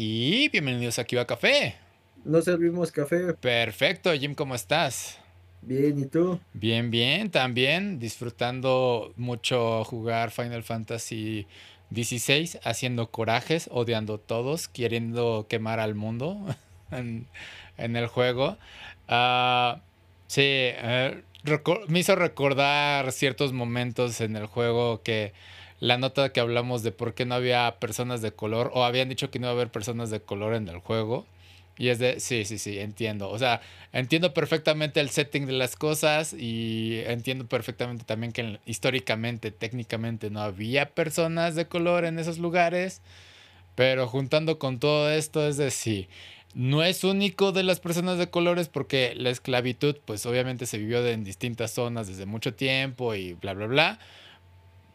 y bienvenidos a Kiva Café. No servimos café. Perfecto, Jim, ¿cómo estás? Bien, ¿y tú? Bien, bien, también disfrutando mucho jugar Final Fantasy XVI, haciendo corajes, odiando a todos, queriendo quemar al mundo en, el juego. Ah, sí, eh, me hizo recordar ciertos momentos en el juego que la nota que hablamos de por qué no había personas de color o habían dicho que no iba a haber personas de color en el juego. Y es de, sí, sí, sí, entiendo. O sea, entiendo perfectamente el setting de las cosas y entiendo perfectamente también que históricamente, técnicamente no había personas de color en esos lugares. Pero juntando con todo esto es de sí. No es único de las personas de colores porque la esclavitud pues obviamente se vivió en distintas zonas desde mucho tiempo y bla, bla, bla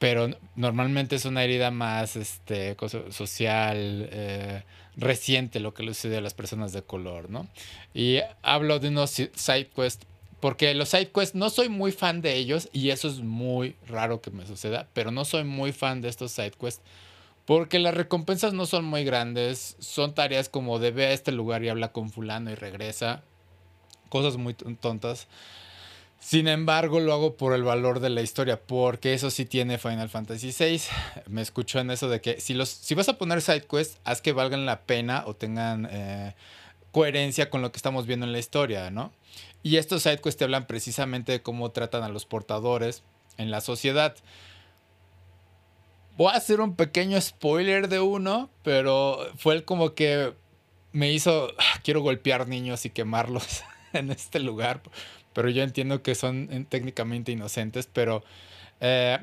pero normalmente es una herida más este, social, eh, reciente lo que le sucede a las personas de color, ¿no? Y hablo de unos side quests, porque los side quests no soy muy fan de ellos y eso es muy raro que me suceda, pero no soy muy fan de estos side quests porque las recompensas no son muy grandes, son tareas como de ve a este lugar y habla con fulano y regresa, cosas muy tontas. Sin embargo, lo hago por el valor de la historia, porque eso sí tiene Final Fantasy VI. Me escucho en eso de que si, los, si vas a poner side quests, haz que valgan la pena o tengan eh, coherencia con lo que estamos viendo en la historia, ¿no? Y estos side quests te hablan precisamente de cómo tratan a los portadores en la sociedad. Voy a hacer un pequeño spoiler de uno, pero fue el como que me hizo, ah, quiero golpear niños y quemarlos en este lugar pero yo entiendo que son técnicamente inocentes, pero eh,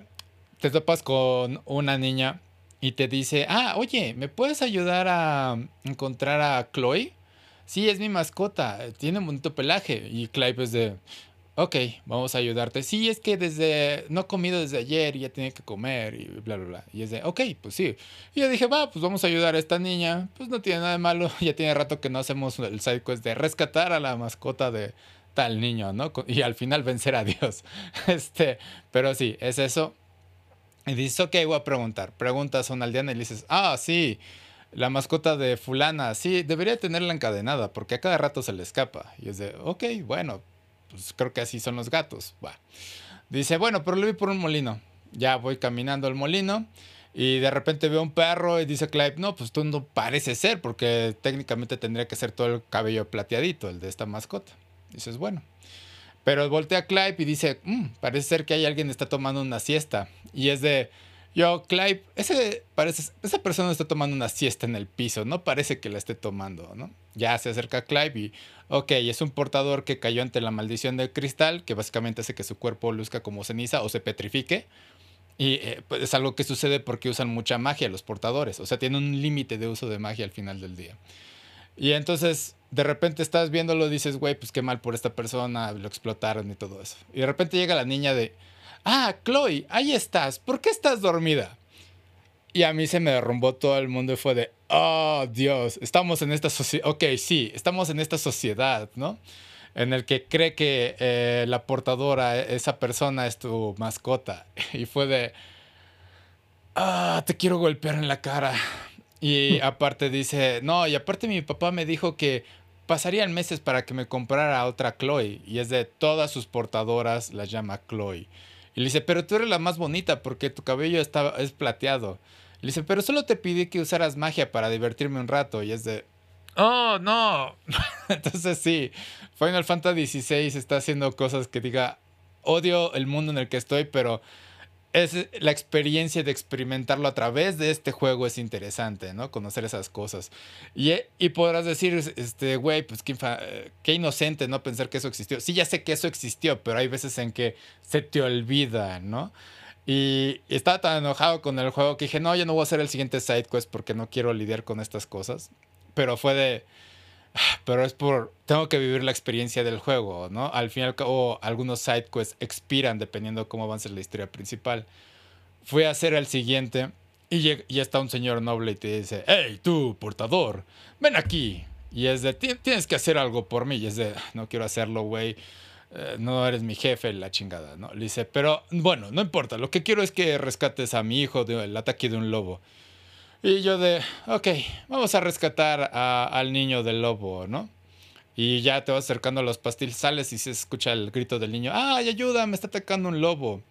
te topas con una niña y te dice, ah, oye, ¿me puedes ayudar a encontrar a Chloe? Sí, es mi mascota, tiene un bonito pelaje. Y Clive es de, ok, vamos a ayudarte. Sí, es que desde, no he comido desde ayer y ya tiene que comer y bla, bla, bla. Y es de, ok, pues sí. Y yo dije, va, pues vamos a ayudar a esta niña. Pues no tiene nada de malo. Ya tiene rato que no hacemos el side quest de rescatar a la mascota de, tal niño, ¿no? Y al final vencer a Dios. Este, pero sí, es eso. Y dices, ok, voy a preguntar. Preguntas a un aldeano y le dices, ah, sí, la mascota de fulana, sí, debería tenerla encadenada porque a cada rato se le escapa. Y es de, ok, bueno, pues creo que así son los gatos. Va. Dice, bueno, pero lo vi por un molino. Ya voy caminando al molino. Y de repente veo un perro y dice Clive, no, pues tú no parece ser, porque técnicamente tendría que ser todo el cabello plateadito, el de esta mascota. Dices, bueno. Pero voltea a Clive y dice, mm, parece ser que hay alguien que está tomando una siesta. Y es de, yo, Clive, ese, parece, esa persona está tomando una siesta en el piso, no parece que la esté tomando, ¿no? Ya se acerca a Clive y, ok, es un portador que cayó ante la maldición del cristal, que básicamente hace que su cuerpo luzca como ceniza o se petrifique. Y eh, pues, es algo que sucede porque usan mucha magia los portadores, o sea, tienen un límite de uso de magia al final del día. Y entonces de repente estás viéndolo y dices, güey, pues qué mal por esta persona, lo explotaron y todo eso. Y de repente llega la niña de, ah, Chloe, ahí estás, ¿por qué estás dormida? Y a mí se me derrumbó todo el mundo y fue de, oh, Dios, estamos en esta sociedad, ok, sí, estamos en esta sociedad, ¿no? En el que cree que eh, la portadora, esa persona es tu mascota. Y fue de, ah, te quiero golpear en la cara. Y aparte dice, no, y aparte mi papá me dijo que pasarían meses para que me comprara otra Chloe. Y es de todas sus portadoras, la llama Chloe. Y le dice, pero tú eres la más bonita porque tu cabello está, es plateado. Le dice, pero solo te pedí que usaras magia para divertirme un rato. Y es de, oh, no. Entonces sí, Final Fantasy XVI está haciendo cosas que diga, odio el mundo en el que estoy, pero es la experiencia de experimentarlo a través de este juego es interesante, ¿no? Conocer esas cosas. Y, y podrás decir, este, güey, pues qué, qué, inocente, ¿no? Pensar que eso existió. Sí, ya sé que eso existió, pero hay veces en que se te olvida, ¿no? Y, estaba tan enojado con el juego que dije, no, ya no voy a hacer el siguiente side quest porque no quiero lidiar con estas cosas. Pero fue de pero es por, tengo que vivir la experiencia del juego, ¿no? Al fin y al cabo, algunos side quests expiran dependiendo cómo avance la historia principal. Fui a hacer el siguiente y ya está un señor noble y te dice, hey, tú, portador, ven aquí. Y es de, tienes que hacer algo por mí. Y es de, no quiero hacerlo, güey. Eh, no eres mi jefe, la chingada, ¿no? Le dice, pero bueno, no importa. Lo que quiero es que rescates a mi hijo del ataque de un lobo. Y yo de, ok, vamos a rescatar al niño del lobo, ¿no? Y ya te vas acercando a los pastizales y se escucha el grito del niño, ¡ay, ayuda! Me está atacando un lobo.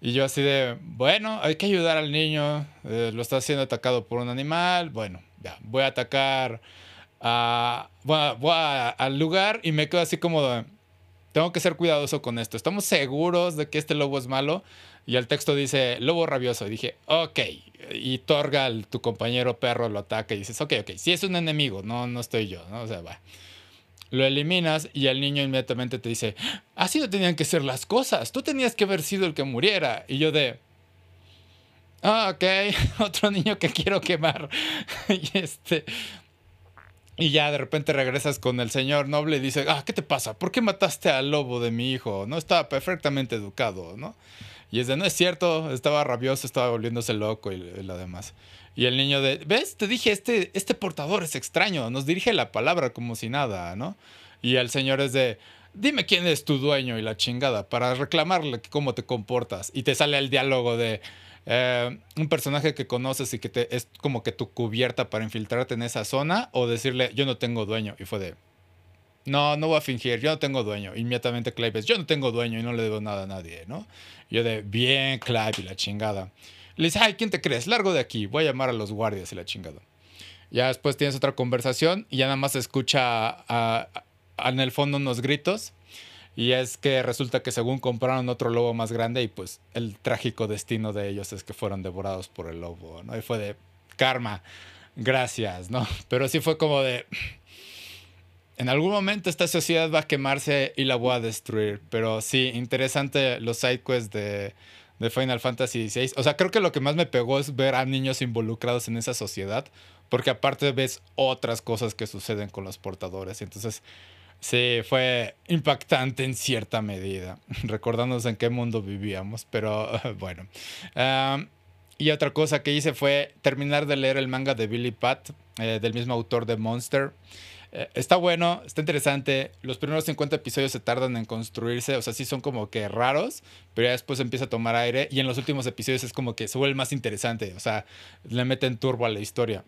Y yo así de, bueno, hay que ayudar al niño, eh, lo está siendo atacado por un animal, bueno, ya, voy a atacar a, voy al lugar y me quedo así como, tengo que ser cuidadoso con esto, ¿estamos seguros de que este lobo es malo? Y el texto dice, lobo rabioso, y dije, ok, y Torgal, tu compañero perro, lo ataca y dices, ok, ok, si es un enemigo, no, no estoy yo, ¿no? O sea, va. Lo eliminas y el niño inmediatamente te dice, así no tenían que ser las cosas, tú tenías que haber sido el que muriera. Y yo de, ah, ok, otro niño que quiero quemar. y este... Y ya de repente regresas con el señor noble y dice, ah, ¿qué te pasa? ¿Por qué mataste al lobo de mi hijo? No estaba perfectamente educado, ¿no? Y es de, no es cierto, estaba rabioso, estaba volviéndose loco y, lo demás. Y el niño de, ¿ves? Te dije, este, este portador es extraño, nos dirige la palabra como si nada, ¿no? Y el señor es de, dime quién es tu dueño y la chingada, para reclamarle cómo te comportas. Y te sale el diálogo de eh, un personaje que conoces y que te, es como que tu cubierta para infiltrarte en esa zona, o decirle, yo no tengo dueño. Y fue de, no, no voy a fingir, yo no tengo dueño. Inmediatamente Clive es, yo no tengo dueño y no le debo nada a nadie, ¿no? Yo de, bien, Clive y la chingada. Le dice, ay, ¿quién te crees? Largo de aquí, voy a llamar a los guardias y la chingada. Ya después tienes otra conversación y ya nada más se escucha a- en el fondo unos gritos. Y es que resulta que según compraron otro lobo más grande y pues el trágico destino de ellos es que fueron devorados por el lobo, ¿no? Y fue de karma, gracias, ¿no? Pero sí fue como de... En algún momento esta sociedad va a quemarse y la voy a destruir. Pero sí, interesante los sidequests de, de Final Fantasy XVI. O sea, creo que lo que más me pegó es ver a niños involucrados en esa sociedad. Porque aparte ves otras cosas que suceden con los portadores. Entonces, sí, fue impactante en cierta medida. Recordándonos en qué mundo vivíamos. Pero bueno. Y otra cosa que hice fue terminar de leer el manga de Billy Pat, eh, del mismo autor de Monster. Eh, está bueno, está interesante. Los primeros 50 episodios se tardan en construirse, o sea, sí son como que raros, pero ya después empieza a tomar aire y en los últimos episodios es como que se vuelve más interesante, o sea, le meten turbo a la historia.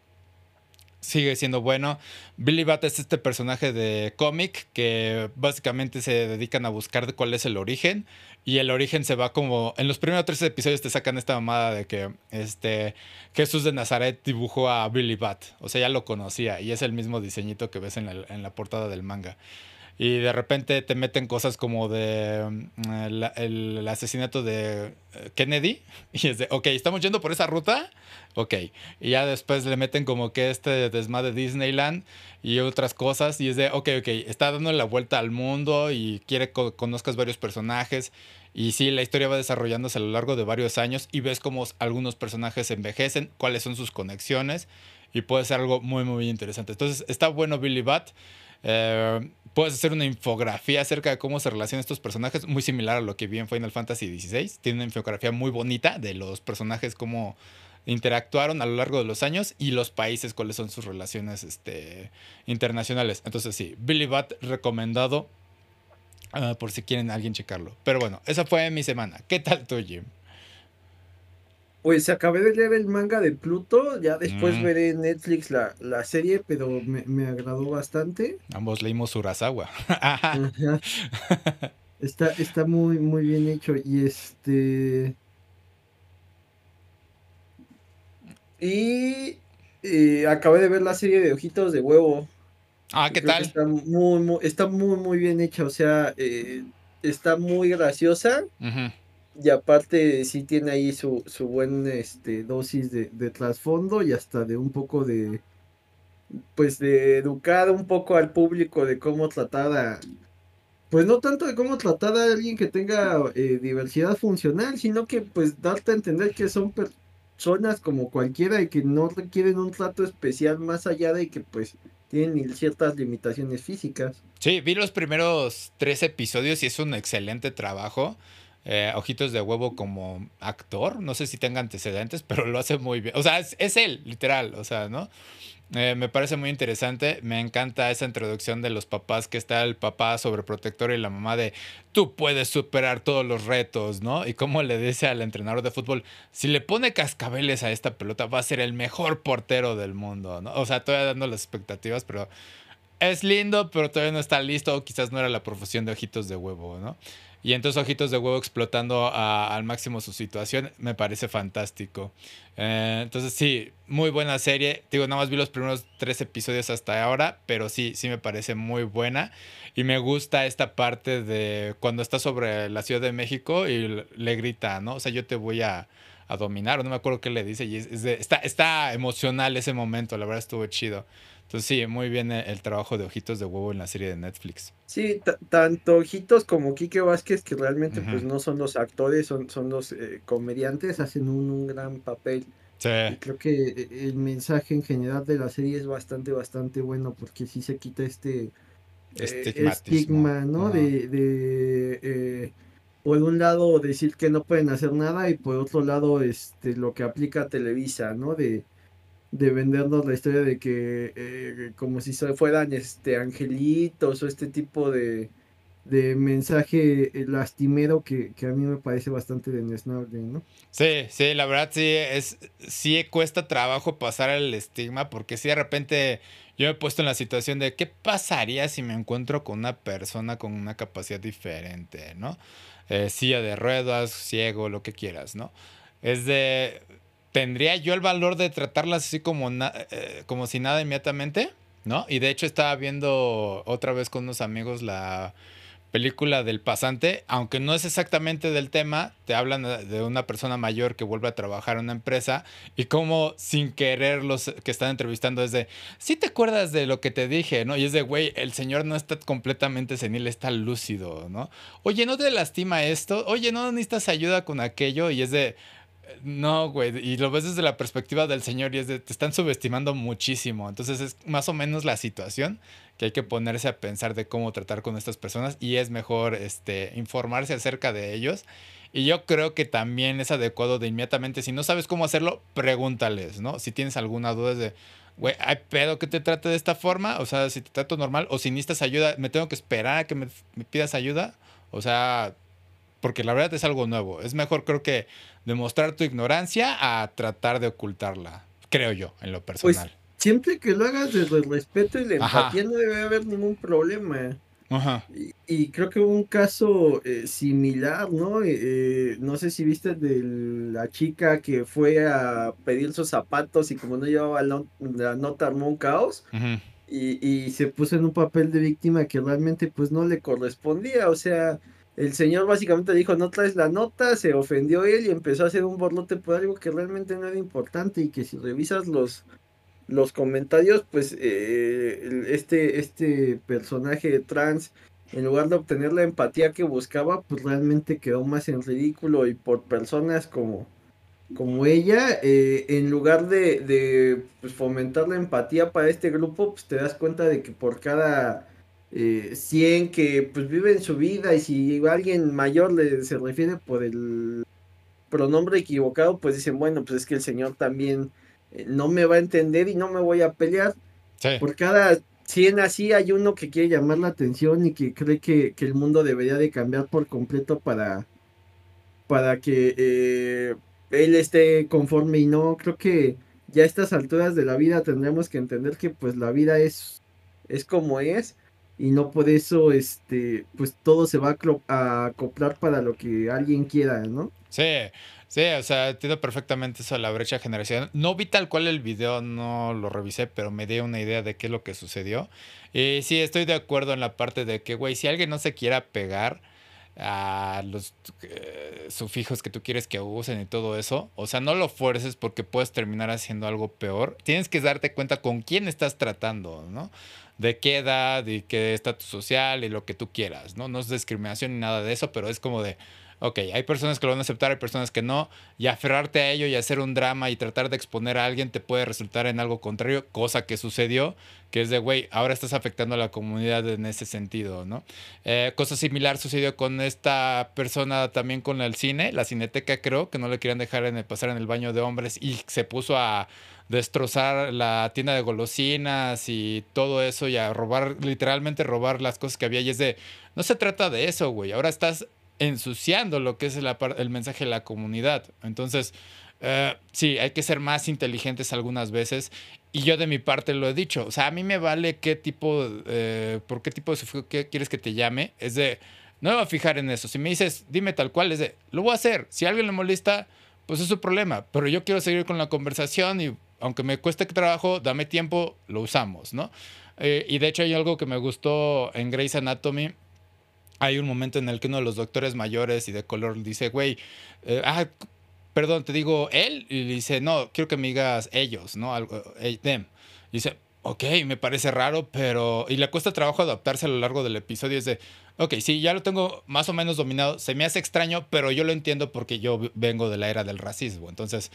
Sigue siendo bueno. Billy Bat es este personaje de cómic que básicamente se dedican a buscar cuál es el origen. Y el origen se va como. En los primeros tres episodios te sacan esta mamada de que este Jesús de Nazaret dibujó a Billy Bat. O sea, ya lo conocía. Y es el mismo diseñito que ves en la, en la portada del manga. Y de repente te meten cosas como de mm, el, el asesinato de eh, Kennedy. Y es de, ok, ¿estamos yendo por esa ruta? Ok. Y ya después le meten como que este desmadre de Disneyland y otras cosas. Y es de, ok, ok, está dando la vuelta al mundo y quiere que conozcas varios personajes. Y sí, la historia va desarrollándose a lo largo de varios años y ves cómo algunos personajes envejecen, cuáles son sus conexiones. Y puede ser algo muy, muy interesante. Entonces, está bueno Billy Bat. Eh, puedes hacer una infografía acerca de cómo se relacionan estos personajes, muy similar a lo que vi en Final Fantasy XVI. Tiene una infografía muy bonita de los personajes, cómo interactuaron a lo largo de los años y los países, cuáles son sus relaciones este, internacionales. Entonces, sí, Billy Bat recomendado uh, por si quieren alguien checarlo. Pero bueno, esa fue mi semana. ¿Qué tal tú, Jim? Pues acabé de leer el manga de Pluto, ya después Mm. veré en Netflix la, la serie, pero me, me agradó bastante. Ambos leímos Urasawa. Ajá. Está, está muy, muy bien hecho. Y este. Y eh, acabé de ver la serie de Ojitos de Huevo. ah, ¿qué tal? Está muy, muy, está muy, muy bien hecha. O sea, eh, está muy graciosa. Y aparte sí tiene ahí su, su buen este, dosis de, de trasfondo y hasta de un poco de, pues de educar un poco al público de cómo tratar a, pues no tanto de cómo tratar a alguien que tenga eh, diversidad funcional, sino que pues darte a entender que son personas como cualquiera y que no requieren un trato especial más allá de que pues tienen ciertas limitaciones físicas. Sí, vi los primeros tres episodios y es un excelente trabajo. Eh, Ojitos de Huevo como actor, no sé si tenga antecedentes, pero lo hace muy bien. O sea, es él, literal, o sea, ¿no? Eh, me parece muy interesante. Me encanta esa introducción de los papás, que está el papá sobreprotector y la mamá de tú puedes superar todos los retos, ¿no? Y como le dice al entrenador de fútbol, si le pone cascabeles a esta pelota, va a ser el mejor portero del mundo, ¿no? O sea, todavía dando las expectativas, pero es lindo, pero todavía no está listo. O quizás no era la profesión de ojitos de huevo, ¿no? Y entonces Ojitos de Huevo explotando al máximo su situación me parece fantástico. Eh, entonces sí, muy buena serie. Digo, nada más vi los primeros tres episodios hasta ahora, pero sí, sí me parece muy buena. Y me gusta esta parte de cuando está sobre la Ciudad de México y le grita, ¿no? O sea, yo te voy a, dominar, o no me acuerdo qué le dice. Está, está emocional ese momento, la verdad estuvo chido. Entonces sí, muy bien el, trabajo de Ojitos de Huevo en la serie de Netflix. Sí, tanto Ojitos como Quique Vázquez, que realmente pues no son los actores, son, son los eh, comediantes, hacen un, gran papel. Sí. Y creo que eh, el mensaje en general de la serie es bastante, bastante bueno porque sí se quita este eh, estigma, ¿no? De, de por un lado decir que no pueden hacer nada y por otro lado este lo que aplica Televisa, ¿no? De de vendernos la historia de que eh, como si fueran este angelitos o este tipo de, de mensaje eh, lastimero que, a mí me parece bastante denesnable, ¿no? Sí, sí, la verdad sí es sí cuesta trabajo pasar el estigma porque si de repente yo me he puesto en la situación de qué pasaría si me encuentro con una persona con una capacidad diferente, ¿no? Eh, silla de ruedas, ciego, lo que quieras, ¿no? Es de ¿tendría yo el valor de tratarlas así como, eh, como si nada inmediatamente? ¿No? Y de hecho estaba viendo otra vez con unos amigos la película del pasante, aunque no es exactamente del tema, te hablan de una persona mayor que vuelve a trabajar en una empresa y como sin querer los que están entrevistando es de, si te acuerdas de lo que te dije, ¿no? Y es de, güey, el señor no está completamente senil, está lúcido, ¿no? Oye, ¿no te lastima esto? Oye, ¿no necesitas ayuda con aquello? Y es de, no, güey, y lo ves desde la perspectiva del señor y es de, te están subestimando muchísimo. Entonces es más o menos la situación que hay que ponerse a pensar de cómo tratar con estas personas y es mejor este, informarse acerca de ellos. Y yo creo que también es adecuado de inmediatamente, si no sabes cómo hacerlo, pregúntales, ¿no? Si tienes alguna duda de, güey, ¿hay pedo que te trate de esta forma? O sea, si te trato normal o si necesitas ayuda, ¿me tengo que esperar a que me, me pidas ayuda? O sea, porque la verdad es algo nuevo. Es mejor creo que demostrar tu ignorancia a tratar de ocultarla, creo yo, en lo pues, personal. Pues siempre que lo hagas desde el respeto y la empatía no debe haber ningún problema. Ajá. Y, creo que hubo un caso eh, similar, ¿no? Eh, eh, no sé si viste de la chica que fue a pedir sus zapatos y como no llevaba la, nota armó un caos. y, y se puso en un papel de víctima que realmente pues no le correspondía, o sea, el señor básicamente dijo, no traes la nota, se ofendió él y empezó a hacer un borlote por algo que realmente no era importante y que si revisas los, los comentarios, pues eh, este, este personaje trans, en lugar de obtener la empatía que buscaba, pues realmente quedó más en ridículo y por personas como, como ella, eh, en lugar de, de pues, fomentar la empatía para este grupo, pues te das cuenta de que por cada eh, 100 que pues viven su vida y si alguien mayor le, se refiere por el pronombre equivocado, pues dicen, bueno, pues es que el Señor también eh, no me va a entender y no me voy a pelear. Por cada 100 así hay uno que quiere llamar la atención y que cree que, el mundo debería de cambiar por completo para, para que eh, él esté conforme y no, creo que ya a estas alturas de la vida tendremos que entender que pues la vida es, es como es y no por eso este pues todo se va a, acoplar para lo que alguien quiera, ¿no? Sí, sí, o sea, entiendo perfectamente eso de la brecha generacional. No vi tal cual el video, no lo revisé, pero me di una idea de qué es lo que sucedió. Y sí, estoy de acuerdo en la parte de que, güey, si alguien no se quiera pegar a los eh, sufijos que tú quieres que usen y todo eso, o sea, no lo fuerces porque puedes terminar haciendo algo peor. Tienes que darte cuenta con quién estás tratando, ¿no? de qué edad y qué estatus social y lo que tú quieras, ¿no? No es discriminación ni nada de eso, pero es como de, ok, hay personas que lo van a aceptar, hay personas que no, y aferrarte a ello y hacer un drama y tratar de exponer a alguien te puede resultar en algo contrario, cosa que sucedió, que es de, güey, ahora estás afectando a la comunidad en ese sentido, ¿no? Eh, cosa similar sucedió con esta persona también con el cine, la cineteca creo, que no le querían dejar en el, pasar en el baño de hombres y se puso a destrozar la tienda de golosinas y todo eso y a robar, literalmente robar las cosas que había. Y es de, no se trata de eso, güey. Ahora estás ensuciando lo que es el mensaje de la comunidad. Entonces, eh, sí, hay que ser más inteligentes algunas veces. Y yo de mi parte lo he dicho. O sea, a mí me vale qué tipo, eh, por qué tipo de qué quieres que te llame. Es de, no me voy a fijar en eso. Si me dices, dime tal cual, es de, lo voy a hacer. Si a alguien le molesta, pues es su problema. Pero yo quiero seguir con la conversación y aunque me cueste trabajo, dame tiempo, lo usamos, ¿no? Eh, y de hecho hay algo que me gustó en Grey's Anatomy. Hay un momento en el que uno de los doctores mayores y de color dice, güey, eh, ah, perdón, te digo él. Y dice, no, quiero que me digas ellos, ¿no? Algo, eh, them. Dice, ok, me parece raro, pero... Y le cuesta trabajo adaptarse a lo largo del episodio. Es de, ok, sí, ya lo tengo más o menos dominado. Se me hace extraño, pero yo lo entiendo porque yo vengo de la era del racismo. Entonces,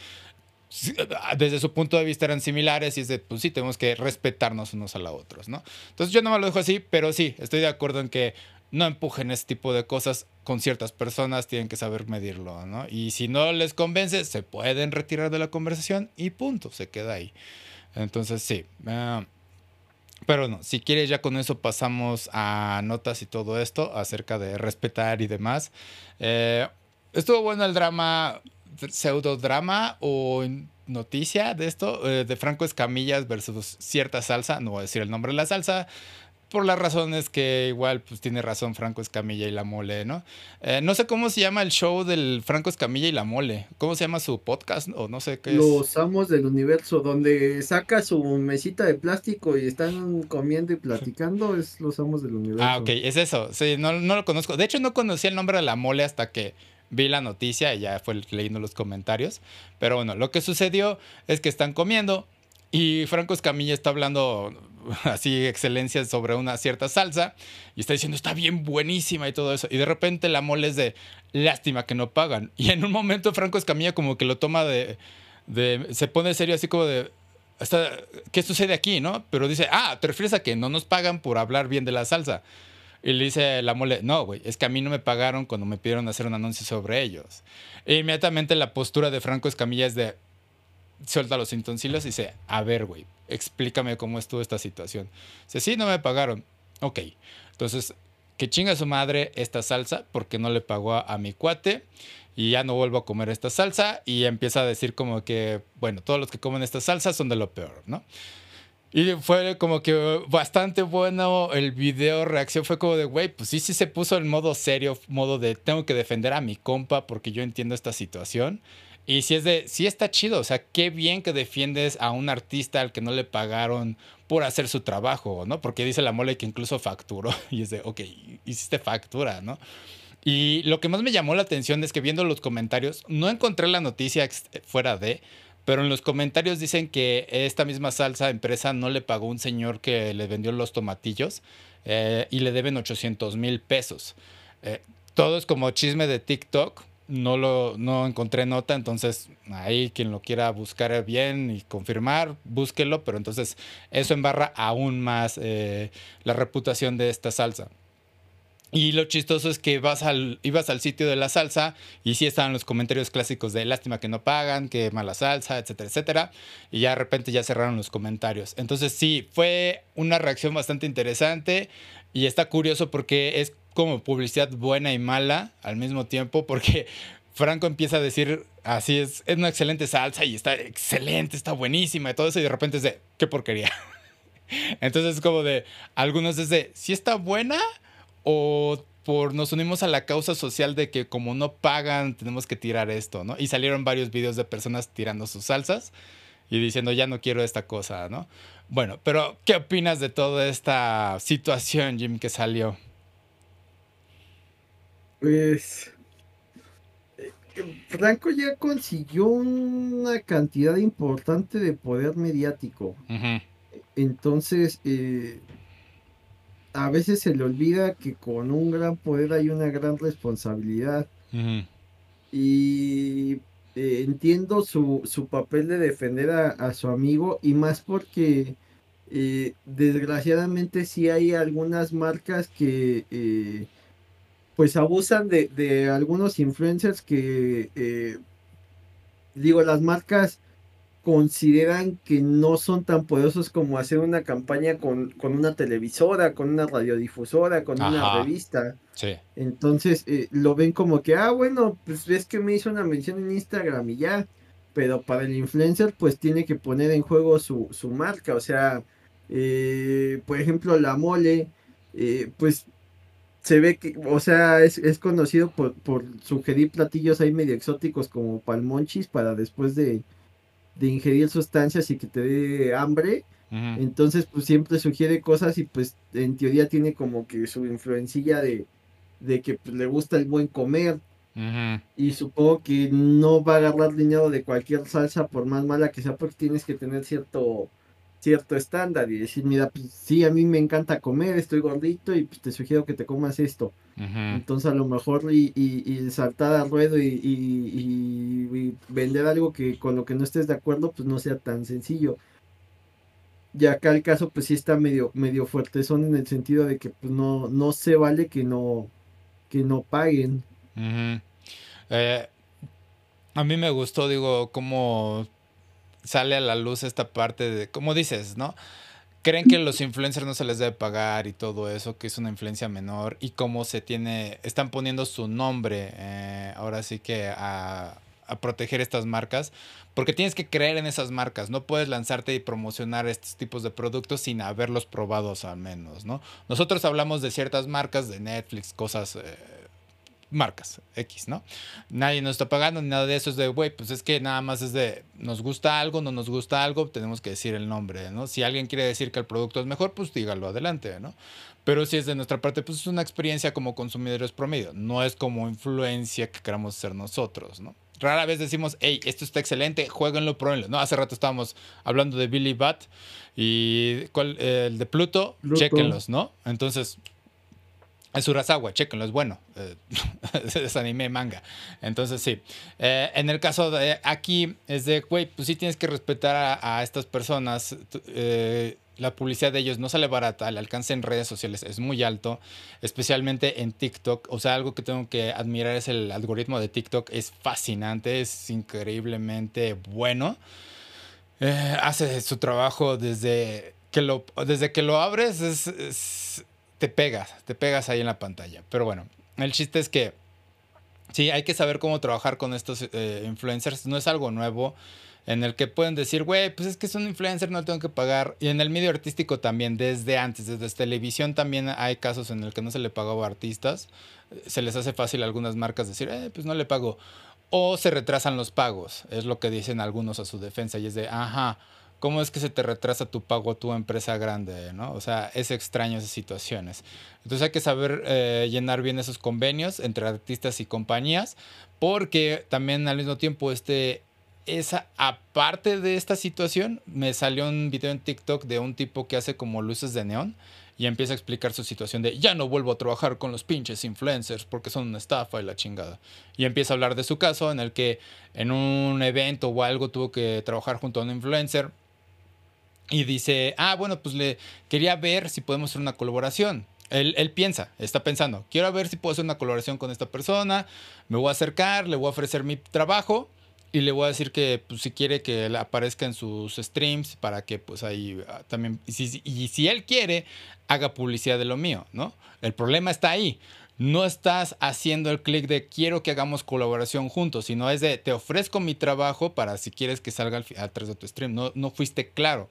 desde su punto de vista eran similares y es de, pues sí, tenemos que respetarnos unos a los otros, ¿no? Entonces yo no me lo dejo así, pero sí, estoy de acuerdo en que no empujen este tipo de cosas con ciertas personas, tienen que saber medirlo, ¿no? Y si no les convence, se pueden retirar de la conversación y punto, se queda ahí. Entonces sí. Ah, pero no, si quieres ya con eso pasamos a notas y todo esto acerca de respetar y demás. Eh, estuvo bueno el drama pseudodrama o noticia de esto, eh, de Franco Escamillas versus cierta salsa, no voy a decir el nombre de la salsa, por las razones que igual pues tiene razón Franco Escamilla y la mole, ¿no? Eh, no sé cómo se llama el show del Franco Escamilla y la mole, ¿cómo se llama su podcast? O no sé qué Los amos del universo, donde saca su mesita de plástico y están comiendo y platicando, es los amos del universo. Ah, ok, es eso, sí, no, no lo conozco. De hecho no conocía el nombre de la mole hasta que vi la noticia y ya fue leyendo los comentarios. Pero bueno, lo que sucedió es que están comiendo y Franco Escamilla está hablando así excelencias sobre una cierta salsa y está diciendo está bien buenísima y todo eso. Y de repente la mole es de lástima que no pagan. Y en un momento Franco Escamilla como que lo toma de, se pone serio así como de ¿qué sucede aquí, no? Pero dice, ah, te refieres a que no nos pagan por hablar bien de la salsa. Y le dice la mole, no, güey, es que a mí no me pagaron cuando me pidieron hacer un anuncio sobre ellos. E inmediatamente la postura de Franco Escamilla es de, suelta los sintoncillos y dice, a ver, güey, explícame cómo estuvo esta situación. Dice, sí, no me pagaron. Ok, entonces, que chinga su madre esta salsa porque no le pagó a, a mi cuate y ya no vuelvo a comer esta salsa y empieza a decir como que, bueno, todos los que comen esta salsa son de lo peor, ¿no? Y fue como que bastante bueno el video reacción. Fue como de, güey, pues sí, sí se puso en modo serio, modo de tengo que defender a mi compa porque yo entiendo esta situación. Y si es de, sí está chido, o sea, qué bien que defiendes a un artista al que no le pagaron por hacer su trabajo, ¿no? Porque dice la mole que incluso facturó. Y es de, ok, hiciste factura, ¿no? Y lo que más me llamó la atención es que viendo los comentarios, no encontré la noticia fuera de, pero en los comentarios dicen que esta misma salsa empresa no le pagó un señor que le vendió los tomatillos eh, y le deben 800 mil pesos. Eh, todo es como chisme de TikTok. No lo no encontré nota, entonces ahí quien lo quiera buscar bien y confirmar, búsquelo, pero entonces eso embarra aún más eh, la reputación de esta salsa. Y lo chistoso es que vas al, ibas al sitio de la salsa y sí estaban los comentarios clásicos de lástima que no pagan, que mala salsa, etcétera, etcétera. Y ya de repente ya cerraron los comentarios. Entonces sí, fue una reacción bastante interesante y está curioso porque es como publicidad buena y mala al mismo tiempo porque Franco empieza a decir, así es, es una excelente salsa y está excelente, está buenísima y todo eso y de repente es de, qué porquería. Entonces es como de, algunos es de, sí está buena o por nos unimos a la causa social de que como no pagan tenemos que tirar esto, ¿no? Y salieron varios videos de personas tirando sus salsas y diciendo ya no quiero esta cosa, ¿no? Bueno, pero ¿qué opinas de toda esta situación, Jim, que salió? Pues eh, Franco ya consiguió una cantidad importante de poder mediático. Entonces, eh, a veces se le olvida que con un gran poder hay una gran responsabilidad. Y eh, entiendo su, su, papel de defender a, su amigo y más porque eh, desgraciadamente sí hay algunas marcas que pues abusan de, de, algunos influencers que digo las marcas consideran que no son tan poderosos como hacer una campaña con, con una televisora, con una radiodifusora, con una revista. Sí. Entonces eh, lo ven como que, ah, bueno, pues ves que me hizo una mención en Instagram y ya. Pero para el influencer, pues tiene que poner en juego su, su marca. O sea, eh, por ejemplo, la mole, eh, pues se ve que, o sea, es, es conocido por, por, sugerir platillos ahí medio exóticos como palmonchis para después de, de ingerir sustancias y que te dé hambre. Entonces, pues siempre sugiere cosas y pues en teoría tiene como que su influencia de, de que pues, le gusta el buen comer. Y supongo que no va a agarrar dinero de cualquier salsa por más mala que sea porque tienes que tener cierto cierto estándar y decir, mira, pues sí, a mí me encanta comer, estoy gordito y pues te sugiero que te comas esto. Entonces a lo mejor y, y, saltar al ruedo y, y, vender algo que con lo que no estés de acuerdo, pues no sea tan sencillo. Y acá el caso pues sí está medio, medio fuerte, son en el sentido de que pues no, no se vale que no, que no paguen. Eh, a mí me gustó, digo, cómo sale a la luz esta parte de, como dices, ¿no? Creen que los influencers no se les debe pagar y todo eso, que es una influencia menor y cómo se tiene, están poniendo su nombre eh, ahora sí que a, proteger estas marcas, porque tienes que creer en esas marcas, no puedes lanzarte y promocionar estos tipos de productos sin haberlos probados al menos, ¿no? Nosotros hablamos de ciertas marcas de Netflix, cosas... Eh, marcas X, ¿no? Nadie nos está pagando ni nada de eso. Es de, güey, pues es que nada más es de, nos gusta algo, no nos gusta algo, tenemos que decir el nombre, ¿no? Si alguien quiere decir que el producto es mejor, pues dígalo adelante, ¿no? Pero si es de nuestra parte, pues es una experiencia como consumidores promedio, no es como influencia que queramos ser nosotros, ¿no? Rara vez decimos, hey, esto está excelente, jueguenlo, pruébenlo. No, hace rato estábamos hablando de Billy Bat y ¿cuál? el de Pluto, Pluto, chequenlos, ¿no? Entonces, es Urasawa, chequenlo, es bueno. Eh, es anime manga. Entonces, sí. Eh, en el caso de aquí, es de, güey, pues sí tienes que respetar a, estas personas. Eh, la publicidad de ellos no sale barata, el alcance en redes sociales es muy alto, especialmente en TikTok. O sea, algo que tengo que admirar es el algoritmo de TikTok. Es fascinante, es increíblemente bueno. hace su trabajo desde que lo, desde que lo abres, es te pegas, te pegas ahí en la pantalla. Pero bueno, el chiste es que sí, hay que saber cómo trabajar con estos eh, influencers. No es algo nuevo en el que pueden decir, güey, pues es que es un influencer, no tengo que pagar. Y en el medio artístico también, desde antes, desde televisión también hay casos en el que no se le pagaba a artistas. Se les hace fácil a algunas marcas decir, eh, pues no le pago. O se retrasan los pagos, es lo que dicen algunos a su defensa. Y es de, ajá, ¿Cómo es que se te retrasa tu pago a tu empresa grande? ¿no? O sea, es extraño esas situaciones. Entonces hay que saber eh, llenar bien esos convenios entre artistas y compañías, porque también al mismo tiempo este, esa, aparte de esta situación, me salió un video en TikTok de un tipo que hace como luces de neón y empieza a explicar su situación de ya no vuelvo a trabajar con los pinches influencers porque son una estafa y la chingada. Y empieza a hablar de su caso en el que en un evento o algo tuvo que trabajar junto a un influencer y dice, ah, bueno, pues le quería ver si podemos hacer una colaboración. Él, él, piensa, está pensando, quiero ver si puedo hacer una colaboración con esta persona, me voy a acercar, le voy a ofrecer mi trabajo y le voy a decir que pues, si quiere que él aparezca en sus streams para que pues ahí ah, también, y si, y si él quiere, haga publicidad de lo mío, ¿no? El problema está ahí no estás haciendo el clic de quiero que hagamos colaboración juntos, sino es de te ofrezco mi trabajo para si quieres que salga al, atrás de tu stream. No, no fuiste claro.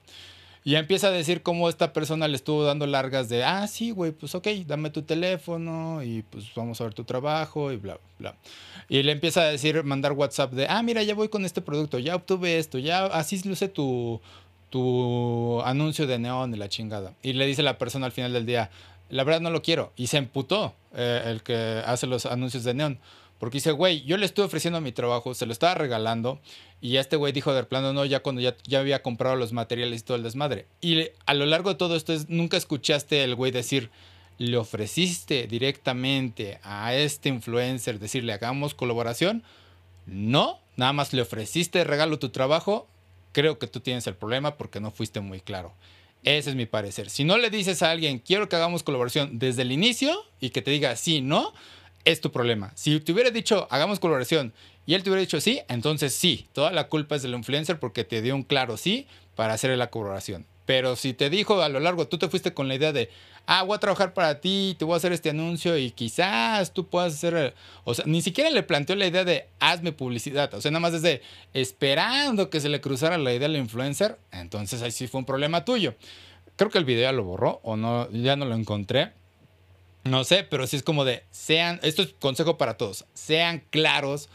Y empieza a decir cómo esta persona le estuvo dando largas de, ah, sí, güey, pues ok, dame tu teléfono y pues vamos a ver tu trabajo y bla, bla. Y le empieza a decir, mandar WhatsApp de, ah, mira, ya voy con este producto, ya obtuve esto, ya así luce tu, tu anuncio de neón y la chingada. Y le dice la persona al final del día, la verdad no lo quiero. Y se emputó eh, el que hace los anuncios de Neon. Porque dice, güey, yo le estuve ofreciendo mi trabajo, se lo estaba regalando. Y este güey dijo de plano, no, ya cuando ya, ya había comprado los materiales y todo el desmadre. Y a lo largo de todo esto, es, nunca escuchaste el güey decir, le ofreciste directamente a este influencer, decirle, hagamos colaboración. No, nada más le ofreciste regalo tu trabajo. Creo que tú tienes el problema porque no fuiste muy claro. Ese es mi parecer. Si no le dices a alguien, quiero que hagamos colaboración desde el inicio y que te diga sí, no, es tu problema. Si te hubiera dicho, hagamos colaboración y él te hubiera dicho sí, entonces sí, toda la culpa es del influencer porque te dio un claro sí para hacer la colaboración. Pero si te dijo a lo largo, tú te fuiste con la idea de, ah, voy a trabajar para ti, te voy a hacer este anuncio y quizás tú puedas hacer, o sea, ni siquiera le planteó la idea de hazme publicidad, o sea, nada más desde esperando que se le cruzara la idea al influencer, entonces ahí sí fue un problema tuyo. Creo que el video ya lo borró o no, ya no lo encontré. No sé, pero sí es como de, sean, esto es consejo para todos, sean claros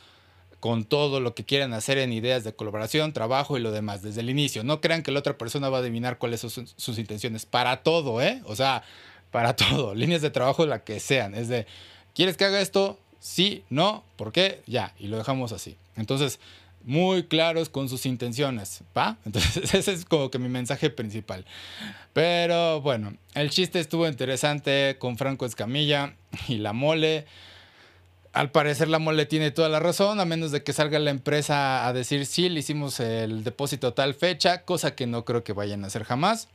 con todo lo que quieran hacer en ideas de colaboración, trabajo y lo demás desde el inicio. No crean que la otra persona va a adivinar cuáles son sus, intenciones. Para todo, ¿eh? O sea, para todo. Líneas de trabajo, la que sean. Es de, ¿quieres que haga esto? Sí, no, ¿por qué? Ya, y lo dejamos así. Entonces, muy claros con sus intenciones, ¿va? Entonces, ese es como que mi mensaje principal. Pero bueno, el chiste estuvo interesante con Franco Escamilla y la mole. Al parecer la mole tiene toda la razón, a menos de que salga la empresa a decir sí, le hicimos el depósito a tal fecha, cosa que no creo que vayan a hacer jamás.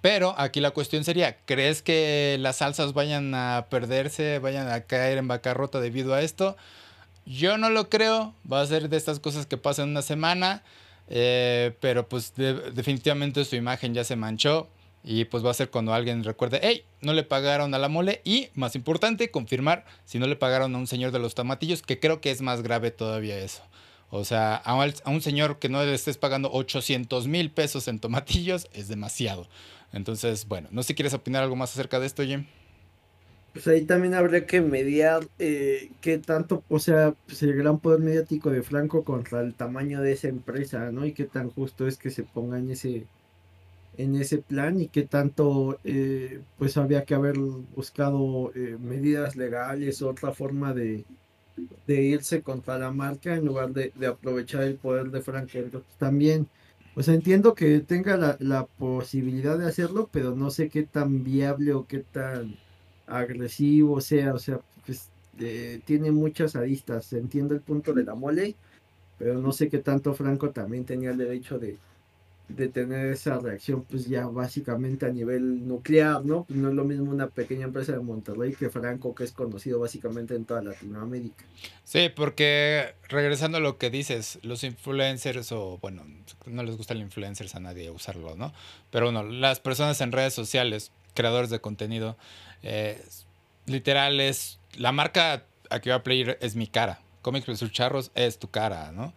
Pero aquí la cuestión sería, ¿crees que las salsas vayan a perderse, vayan a caer en bancarrota debido a esto? Yo no lo creo, va a ser de estas cosas que pasan una semana, eh, pero pues definitivamente su imagen ya se manchó. Y pues va a ser cuando alguien recuerde, hey, no le pagaron a la mole. Y más importante, confirmar si no le pagaron a un señor de los tomatillos, que creo que es más grave todavía eso. O sea, a un señor que no le estés pagando 800 mil pesos en tomatillos es demasiado. Entonces, bueno, no sé si quieres opinar algo más acerca de esto, Jim. Pues ahí también habría que mediar eh, qué tanto, o sea, pues el gran poder mediático de Franco contra el tamaño de esa empresa, ¿no? Y qué tan justo es que se ponga en ese, en ese plan y qué tanto eh, pues había que haber buscado eh, medidas legales, otra forma de, irse contra la marca en lugar de, aprovechar el poder de Franco. también, pues entiendo que tenga la, posibilidad de hacerlo, pero no sé qué tan viable o qué tan agresivo sea, o sea, pues eh, tiene muchas aristas, entiendo el punto de la mole, pero no sé qué tanto Franco también tenía el derecho de, de tener esa reacción pues ya básicamente a nivel nuclear, ¿no? no es lo mismo una pequeña empresa de Monterrey que Franco, que es conocido básicamente en toda Latinoamérica. Sí, porque regresando a lo que dices, los influencers o bueno, no les gusta el influencers a nadie usarlo, ¿no? Pero bueno, las personas en redes sociales, creadores de contenido, eh, literal es, la marca a que va a play es mi cara. Comics sus Charros es tu cara, ¿no?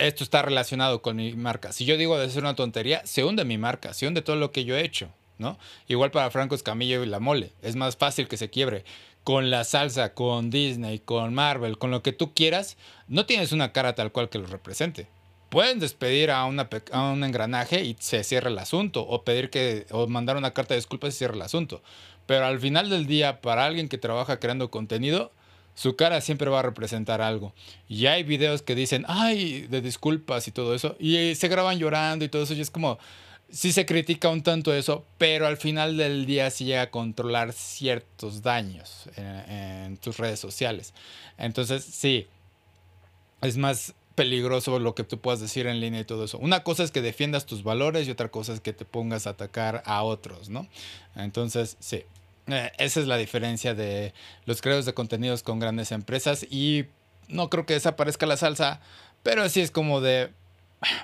Esto está relacionado con mi marca. Si yo digo de ser una tontería, se hunde mi marca, se hunde todo lo que yo he hecho, ¿no? Igual para Franco Escamillo y la mole. Es más fácil que se quiebre. Con la salsa, con Disney, con Marvel, con lo que tú quieras, no tienes una cara tal cual que lo represente. Pueden despedir a, una, a un engranaje y se cierra el asunto, o pedir que, o mandar una carta de disculpas y se cierra el asunto. Pero al final del día, para alguien que trabaja creando contenido, su cara siempre va a representar algo. Y hay videos que dicen, ay, de disculpas y todo eso, y se graban llorando y todo eso, y es como, sí se critica un tanto eso, pero al final del día sí llega a controlar ciertos daños en, tus redes sociales. Entonces, sí, es más peligroso lo que tú puedas decir en línea y todo eso. Una cosa es que defiendas tus valores y otra cosa es que te pongas a atacar a otros, ¿no? Entonces, sí. Eh, esa es la diferencia de los creadores de contenidos con grandes empresas y no creo que desaparezca la salsa, pero sí es como de,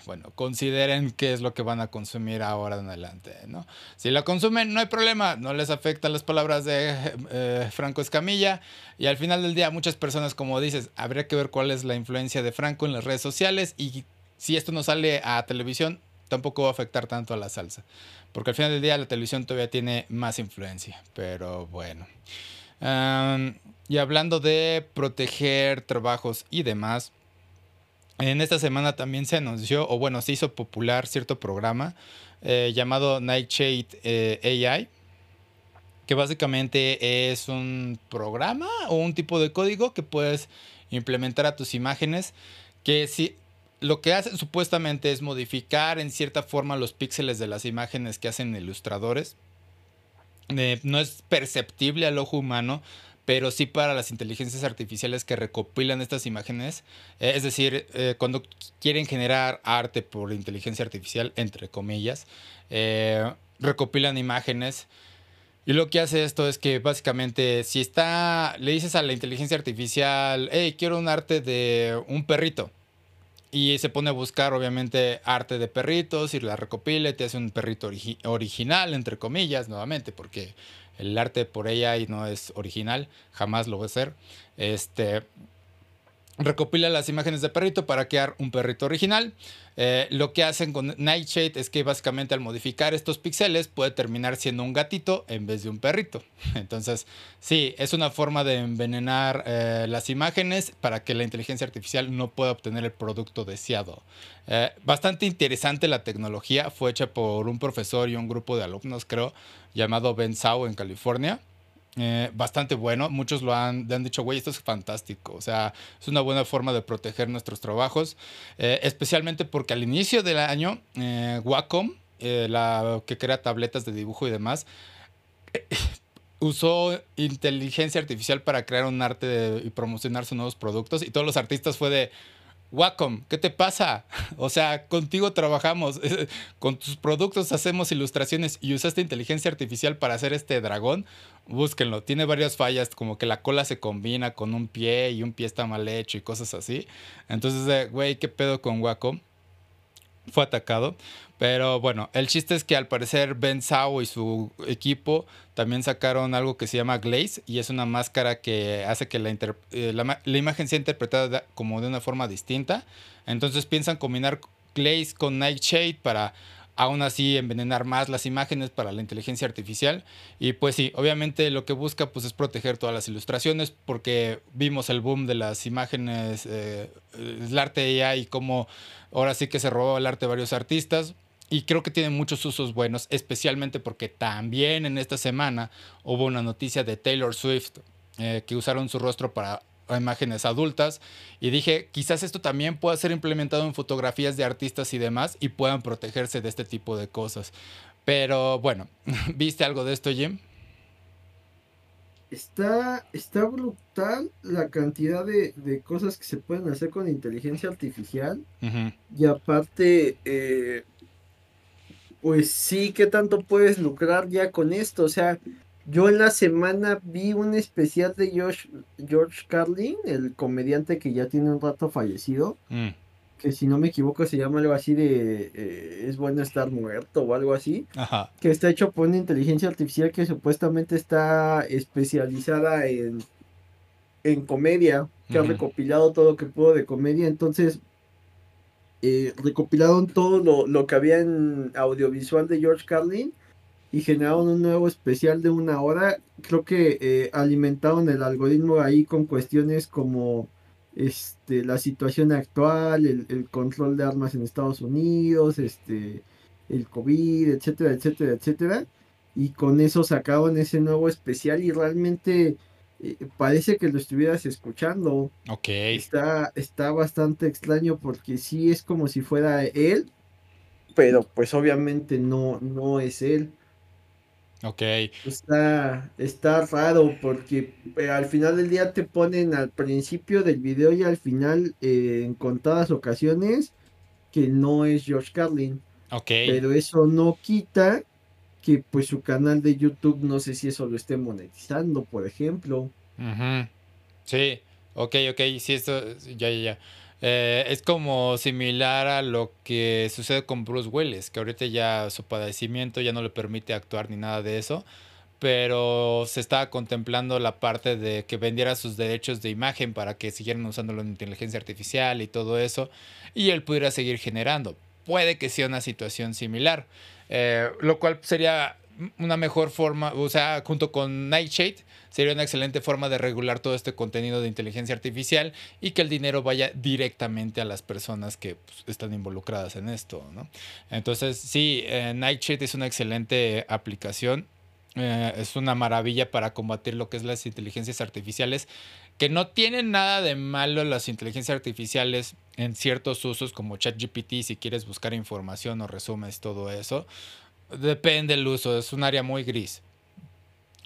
bueno, consideren qué es lo que van a consumir ahora en adelante, ¿no? Si la consumen, no hay problema, no les afectan las palabras de eh, Franco Escamilla y al final del día muchas personas, como dices, habría que ver cuál es la influencia de Franco en las redes sociales y si esto no sale a televisión, tampoco va a afectar tanto a la salsa. Porque al final del día la televisión todavía tiene más influencia. Pero bueno. y hablando de proteger trabajos y demás. En esta semana también se anunció, o bueno, se hizo popular cierto programa eh, llamado Nightshade eh, AI, que básicamente es un programa o un tipo de código que puedes implementar a tus imágenes que si lo que hacen supuestamente es modificar en cierta forma los píxeles de las imágenes que hacen ilustradores. Eh, no es perceptible al ojo humano, pero sí para las inteligencias artificiales que recopilan estas imágenes. Eh, es decir, eh, cuando quieren generar arte por inteligencia artificial, entre comillas, recopilan imágenes Y lo que hace esto es que básicamente si está, le dices a la inteligencia artificial, hey, quiero un arte de un perrito. Y se pone a buscar, obviamente, arte de perritos y la recopila y te hace un perrito original, entre comillas, nuevamente, porque el arte por ella y no es original, jamás lo va a ser. Este, recopila las imágenes de perrito para crear un perrito original. Eh, lo que hacen con Nightshade es que básicamente al modificar estos píxeles puede terminar siendo un gatito en vez de un perrito. Entonces, sí, es una forma de envenenar eh, las imágenes para que la inteligencia artificial no pueda obtener el producto deseado. Eh, bastante interesante la tecnología, fue hecha por un profesor y un grupo de alumnos, creo, llamado Ben Sau en California. Eh, bastante bueno. Muchos lo han, han dicho, güey, esto es fantástico. O sea, es una buena forma de proteger nuestros trabajos. Eh, especialmente porque al inicio del año, eh, Wacom, la que crea tabletas de dibujo y demás, usó inteligencia artificial para crear un arte y promocionar sus nuevos productos. Y todos los artistas fue de, Wacom, ¿qué te pasa? O sea, contigo trabajamos, con tus productos hacemos ilustraciones y usaste inteligencia artificial para hacer este dragón. Búsquenlo, tiene varias fallas, como que la cola se combina con un pie y un pie está mal hecho y cosas así. Entonces, güey, ¿qué pedo con Wacom? Fue atacado. Pero bueno, el chiste es que al parecer Ben Sao y su equipo también sacaron algo que se llama Glaze y es una máscara que hace que la, eh, la, imagen sea interpretada como de una forma distinta. Entonces piensan combinar Glaze con Nightshade para aún así envenenar más las imágenes para la inteligencia artificial. Y pues sí, obviamente lo que busca pues es proteger todas las ilustraciones porque vimos el boom de las imágenes, eh, el arte AI y cómo ahora sí que se robó el arte de varios artistas. Y creo que tiene muchos usos buenos, especialmente porque también en esta semana hubo una noticia de Taylor Swift eh, que usaron su rostro para imágenes adultas y dije quizás esto también pueda ser implementado en fotografías de artistas y demás y puedan protegerse de este tipo de cosas. Pero bueno, ¿viste algo de esto, Jim? Está, está brutal la cantidad de, cosas que se pueden hacer con inteligencia artificial. Y aparte, eh, pues sí, ¿qué tanto puedes lucrar ya con esto? O sea, yo en la semana vi un especial de George, George Carlin, el comediante que ya tiene un rato fallecido. Mm. Que si no me equivoco se llama algo así de eh, es bueno estar muerto o algo así. Ajá. Que está hecho por una inteligencia artificial que supuestamente está especializada en, en comedia. Que ha recopilado todo lo que pudo de comedia. Entonces, eh, recopilaron todo lo, lo, que había en audiovisual de George Carlin y generaron un nuevo especial de una hora. Creo que eh, alimentaron el algoritmo ahí con cuestiones como este, la situación actual, el, control de armas en Estados Unidos, este, el COVID, etcétera, etcétera, etcétera. Y con eso sacaron ese nuevo especial y realmente eh, parece que lo estuvieras escuchando. Ok. Está, está bastante extraño porque sí es como si fuera él, pero pues obviamente no, no es él. Ok. Está, está raro porque eh, al final del día te ponen al principio del video y al final eh, en contadas ocasiones que no es George Carlin. Ok. Pero eso no quita que pues su canal de YouTube no sé si eso lo esté monetizando, por ejemplo. Sí, ok, ok, sí, esto, ya, ya, ya. Eh, es como similar a lo que sucede con Bruce Willis, que ahorita ya su padecimiento ya no le permite actuar ni nada de eso, pero se estaba contemplando la parte de que vendiera sus derechos de imagen para que siguieran usándolo en inteligencia artificial y todo eso, y él pudiera seguir generando. Puede que sea una situación similar. Eh, lo cual sería una mejor forma, o sea, junto con Nightshade, sería una excelente forma de regular todo este contenido de inteligencia artificial y que el dinero vaya directamente a las personas que pues, están involucradas en esto, ¿no? Entonces, sí, eh, Nightshade es una excelente aplicación. Eh, es una maravilla para combatir lo que es las inteligencias artificiales, que no tienen nada de malo las inteligencias artificiales en ciertos usos como ChatGPT, si quieres buscar información o resumes todo eso. Depende del uso, es un área muy gris.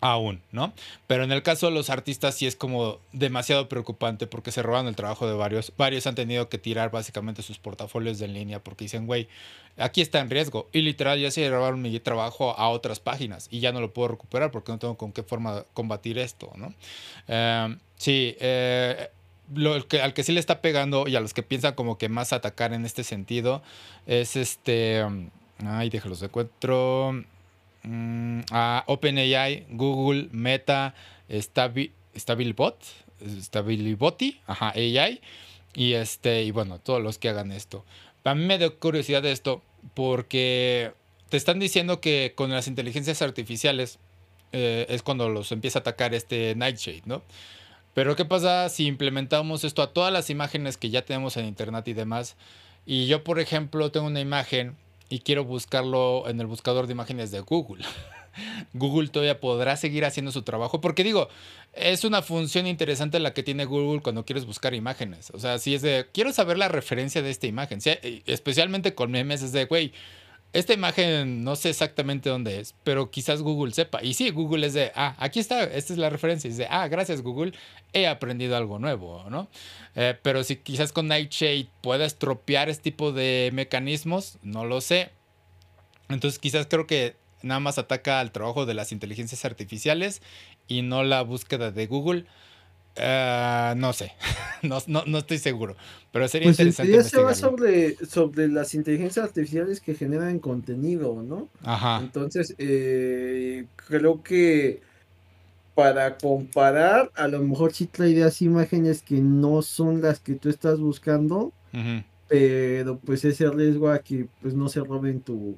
Aún, ¿no? Pero en el caso de los artistas sí es como demasiado preocupante porque se roban el trabajo de varios. Varios han tenido que tirar básicamente sus portafolios de en línea porque dicen, güey, aquí está en riesgo. Y literal ya se robaron mi trabajo a otras páginas y ya no lo puedo recuperar porque no tengo con qué forma combatir esto, ¿no? Em, sí, eh, lo que, al que sí le está pegando y a los que piensan como que más atacar en este sentido es este... Ay, déjalos, encuentro Mm, a OpenAI, Google, Meta, Stabi, Stabilibot, Stabiliboti, ajá, AI, y este, y bueno, todos los que hagan esto. A mí me da curiosidad esto porque te están diciendo que con las inteligencias artificiales eh, es cuando los empieza a atacar este Nightshade, ¿no? Pero ¿qué pasa si implementamos esto a todas las imágenes que ya tenemos en internet y demás? Y yo, por ejemplo, tengo una imagen y quiero buscarlo en el buscador de imágenes de Google. Google todavía podrá seguir haciendo su trabajo porque digo, es una función interesante la que tiene Google cuando quieres buscar imágenes. O sea, si es de, quiero saber la referencia de esta imagen, especialmente con memes, es de, güey, esta imagen no sé exactamente dónde es, pero quizás Google sepa. Y sí, Google es de, ah, aquí está, esta es la referencia. Y de, ah, gracias Google, he aprendido algo nuevo, ¿no? Eh, pero si quizás con Nightshade pueda estropear este tipo de mecanismos, no lo sé. Entonces quizás creo que nada más ataca al trabajo de las inteligencias artificiales y no la búsqueda de Google. Uh, no sé, no, no, no, estoy seguro, pero sería pues interesante. se va sobre, sobre las inteligencias artificiales que generan contenido, ¿no? Ajá. Entonces, eh, creo que para comparar, a lo mejor sí traerías imágenes que no son las que tú estás buscando, pero pues ese riesgo a que pues no se roben tu,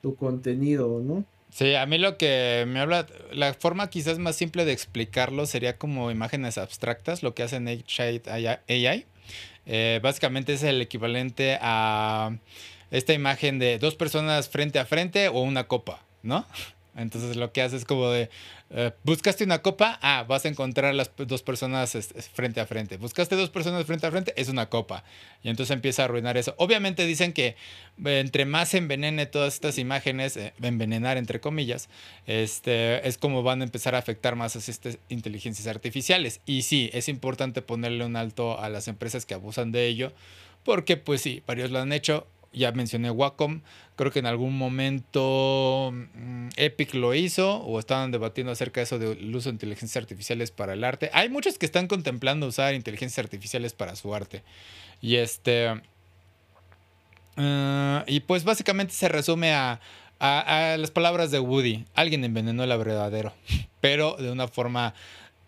tu contenido, ¿no? Sí, a mí lo que me habla, la forma quizás más simple de explicarlo sería como imágenes abstractas, lo que hacen Shade AI. Eh, básicamente es el equivalente a esta imagen de dos personas frente a frente o una copa, ¿no? Entonces lo que hace es como de, eh, buscaste una copa, ah, vas a encontrar las dos personas frente a frente. Buscaste dos personas frente a frente, es una copa. Y entonces empieza a arruinar eso. Obviamente dicen que eh, entre más envenene todas estas imágenes, eh, envenenar entre comillas, este, es como van a empezar a afectar más a estas inteligencias artificiales. Y sí, es importante ponerle un alto a las empresas que abusan de ello, porque pues sí, varios lo han hecho ya mencioné Wacom, creo que en algún momento mm, Epic lo hizo o estaban debatiendo acerca de eso del uso de inteligencias artificiales para el arte. Hay muchos que están contemplando usar inteligencias artificiales para su arte. Y este... Eh, y pues básicamente se resume a, las palabras de Woody. Alguien envenenó el verdadero, pero de una forma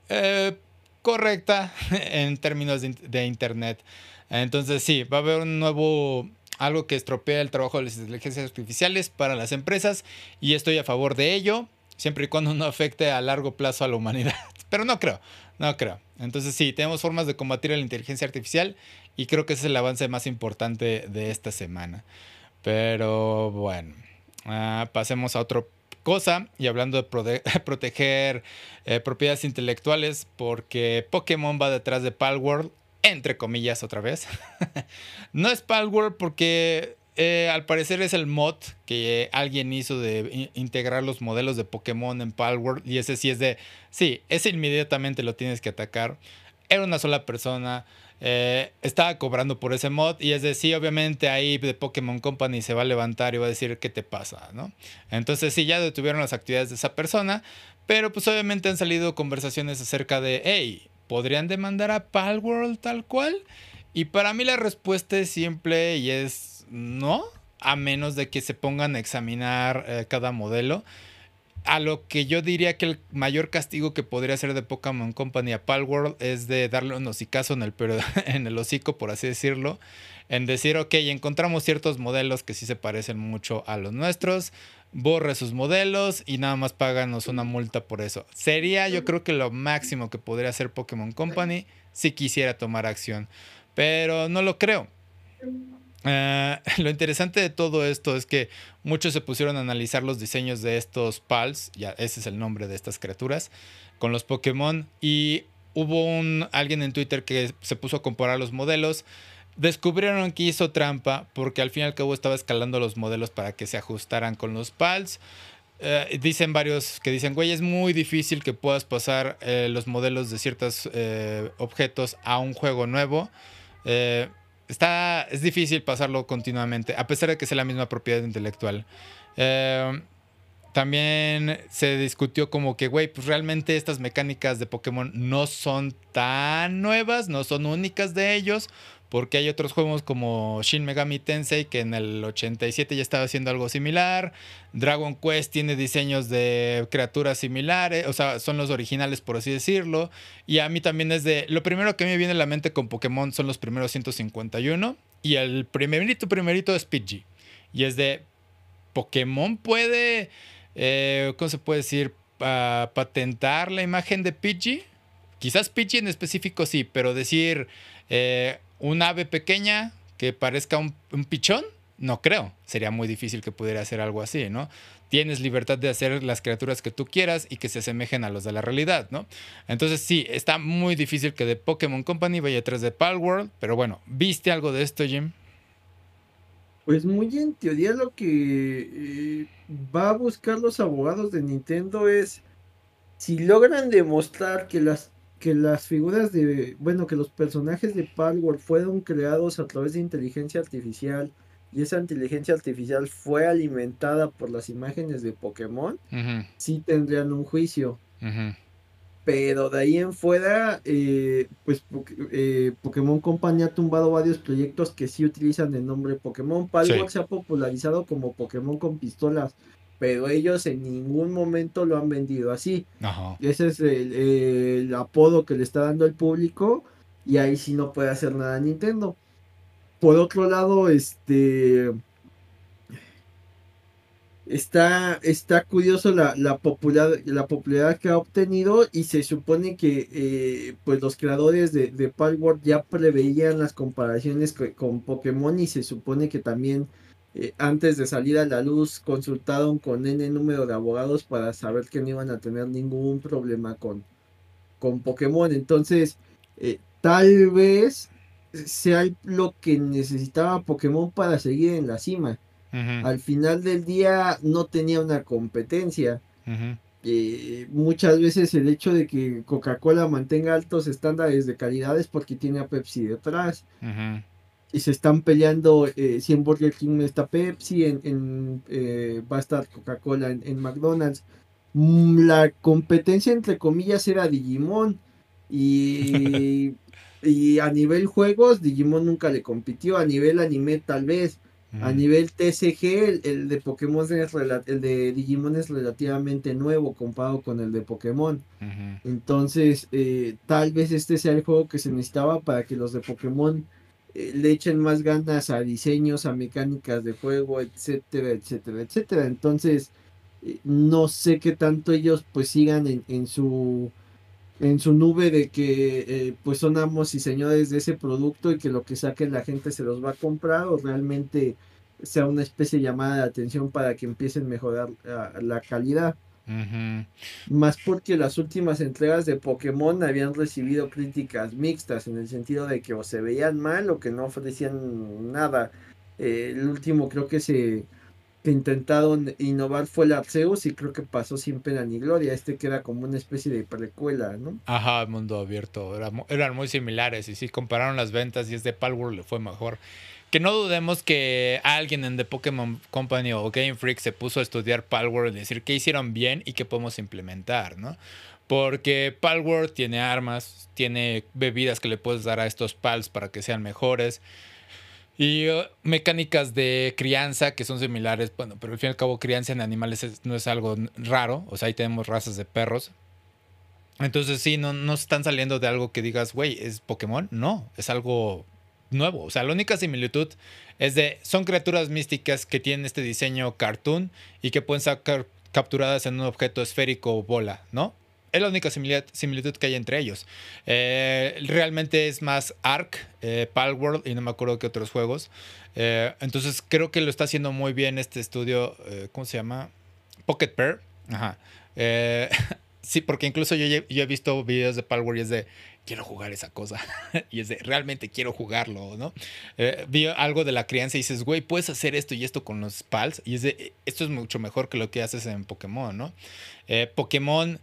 eh, correcta en términos de Internet. Entonces sí, va a haber un nuevo algo que estropea el trabajo de las inteligencias artificiales para las empresas y estoy a favor de ello, siempre y cuando no afecte a largo plazo a la humanidad. Pero no creo, no creo. Entonces sí, tenemos formas de combatir la inteligencia artificial y creo que ese es el avance más importante de esta semana. Pero bueno, ah, pasemos a otra cosa y hablando de proteger eh, propiedades intelectuales porque Pokémon va detrás de Palworld entre comillas otra vez. no es Palworld porque eh, al parecer es el mod que alguien hizo de integrar los modelos de Pokémon en Palworld y ese sí es de, sí, ese inmediatamente lo tienes que atacar. Era una sola persona. Eh, estaba cobrando por ese mod y es de sí, obviamente ahí de Pokémon Company se va a levantar y va a decir qué te pasa, ¿no? Entonces sí, ya detuvieron las actividades de esa persona, pero pues obviamente han salido conversaciones acerca de, hey, ¿podrían demandar a Palworld tal cual? Y para mí la respuesta es simple y es no, a menos de que se pongan a examinar eh, cada modelo. A lo que yo diría que el mayor castigo que podría ser de Pokémon Company a Palworld es de darle un hocicazo en el, en el hocico, por así decirlo. En decir, ok, encontramos ciertos modelos que sí se parecen mucho a los nuestros borre sus modelos y nada más páganos una multa por eso. Sería yo creo que lo máximo que podría hacer Pokémon Company si quisiera tomar acción, pero no lo creo. Eh, lo interesante de todo esto es que muchos se pusieron a analizar los diseños de estos PALs, ya ese es el nombre de estas criaturas, con los Pokémon y hubo un alguien en Twitter que se puso a comparar los modelos Descubrieron que hizo trampa porque al fin y al cabo estaba escalando los modelos para que se ajustaran con los PALs. eh, dicen varios que dicen, güey, es muy difícil que puedas pasar eh, los modelos de ciertos eh, objetos a un juego nuevo. Está, es difícil pasarlo continuamente, a pesar de que sea la misma propiedad intelectual. también se discutió como que, güey, pues realmente estas mecánicas de Pokémon no son tan nuevas, no son únicas de ellos. Porque hay otros juegos como Shin Megami Tensei que en el 87 ya estaba haciendo algo similar. Dragon Quest tiene diseños de criaturas similares, o sea, son los originales por así decirlo. Y a mí también es de... Lo primero que me viene a la mente con Pokémon son los primeros 151. Y el primerito, primerito es Pidgey. Y es de... Pokémon puede... Eh, ¿Cómo se puede decir? patentar la imagen de Pidgey. Quizás Pidgey en específico sí, pero decir... Eh, un ave pequeña que parezca un, pichón, no creo. Sería muy difícil que pudiera hacer algo así, ¿no? Tienes libertad de hacer las criaturas que tú quieras y que se asemejen a los de la realidad, ¿no? Entonces sí, está muy difícil que de Pokémon Company vaya atrás de Palworld, pero bueno, ¿viste algo de esto, Jim? Pues muy en teoría lo que eh, va a buscar los abogados de Nintendo es si logran demostrar que las que las figuras de, bueno, que los personajes de Palworld fueron creados a través de inteligencia artificial y esa inteligencia artificial fue alimentada por las imágenes de Pokémon, sí tendrían un juicio. Pero de ahí en fuera, eh, pues eh, Pokémon Company ha tumbado varios proyectos que sí utilizan el nombre Pokémon. Palworld se ha popularizado como Pokémon con pistolas pero ellos en ningún momento lo han vendido así. Ese es el, apodo que le está dando el público y ahí sí no puede hacer nada Nintendo. Por otro lado, este está, está curioso la, la, la popularidad que ha obtenido y se supone que eh, pues los creadores de, de Palworld ya preveían las comparaciones con Pokémon y se supone que también eh, antes de salir a la luz consultaron con N número de abogados para saber que no iban a tener ningún problema con, con Pokémon. Entonces, eh, tal vez sea lo que necesitaba Pokémon para seguir en la cima. Al final del día no tenía una competencia. Eh, muchas veces el hecho de que Coca-Cola mantenga altos estándares de calidad es porque tiene a Pepsi detrás y se están peleando eh, si en Burger King está Pepsi, en, eh, va a estar Coca-Cola en, McDonald's. Mm, la competencia entre comillas era Digimon y, y a nivel juegos Digimon nunca le compitió, a nivel anime tal vez. A mm. nivel TCG, el, de Pokémon es el de Digimon es relativamente nuevo comparado con el de Pokémon. Entonces, eh, tal vez este sea el juego que se necesitaba para que los de Pokémon le echen más ganas a diseños, a mecánicas de juego, etcétera, etcétera, etcétera. Entonces, eh, no sé qué tanto ellos pues sigan en, su en su nube de que eh, pues son amos y señores de ese producto y que lo que saquen la gente se los va a comprar o realmente sea una especie de llamada de atención para que empiecen a mejorar la calidad. Más porque las últimas entregas de Pokémon habían recibido críticas mixtas en el sentido de que o se veían mal o que no ofrecían nada. Eh, el último creo que se intentaron innovar fue el Arceus y creo que pasó sin pena ni gloria. Este que era como una especie de precuela, ¿no? Ajá, mundo abierto. eran muy similares y sí compararon las ventas y este Palworld le fue mejor que no dudemos que alguien en The Pokémon Company o Game Freak se puso a estudiar Palworld y decir qué hicieron bien y qué podemos implementar, ¿no? Porque Palworld tiene armas, tiene bebidas que le puedes dar a estos pals para que sean mejores. Y uh, mecánicas de crianza que son similares, bueno, pero al fin y al cabo crianza en animales no es algo raro, o sea, ahí tenemos razas de perros. Entonces sí, no, no están saliendo de algo que digas, güey, ¿es Pokémon? No, es algo nuevo. O sea, la única similitud es de, son criaturas místicas que tienen este diseño cartoon y que pueden ser capturadas en un objeto esférico o bola, ¿no? Es la única similitud que hay entre ellos. Eh, realmente es más Ark, eh, Palworld y no me acuerdo qué otros juegos. Eh, entonces creo que lo está haciendo muy bien este estudio, ¿cómo se llama? Pocket Pair. Ajá. sí, porque incluso yo, yo he visto videos de Palworld y es de, quiero jugar esa cosa. y es de, realmente quiero jugarlo, ¿no? Eh, vi algo de la crianza y dices, güey, puedes hacer esto y esto con los pals. Y es de, esto es mucho mejor que lo que haces en Pokémon, ¿no? Eh, Pokémon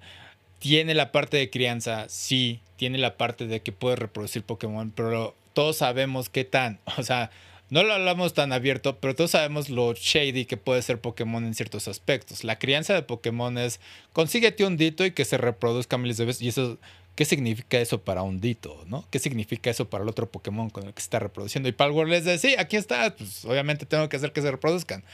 tiene la parte de crianza, sí, tiene la parte de que puedes reproducir Pokémon, pero todos sabemos qué tan, o sea, no lo hablamos tan abierto, pero todos sabemos lo shady que puede ser Pokémon en ciertos aspectos. La crianza de Pokémon es consíguete un dito y que se reproduzca miles de veces. Y eso, ¿qué significa eso para un dito? ¿no? ¿Qué significa eso para el otro Pokémon con el que se está reproduciendo? Y Palworld les dice, sí, aquí está, pues obviamente tengo que hacer que se reproduzcan.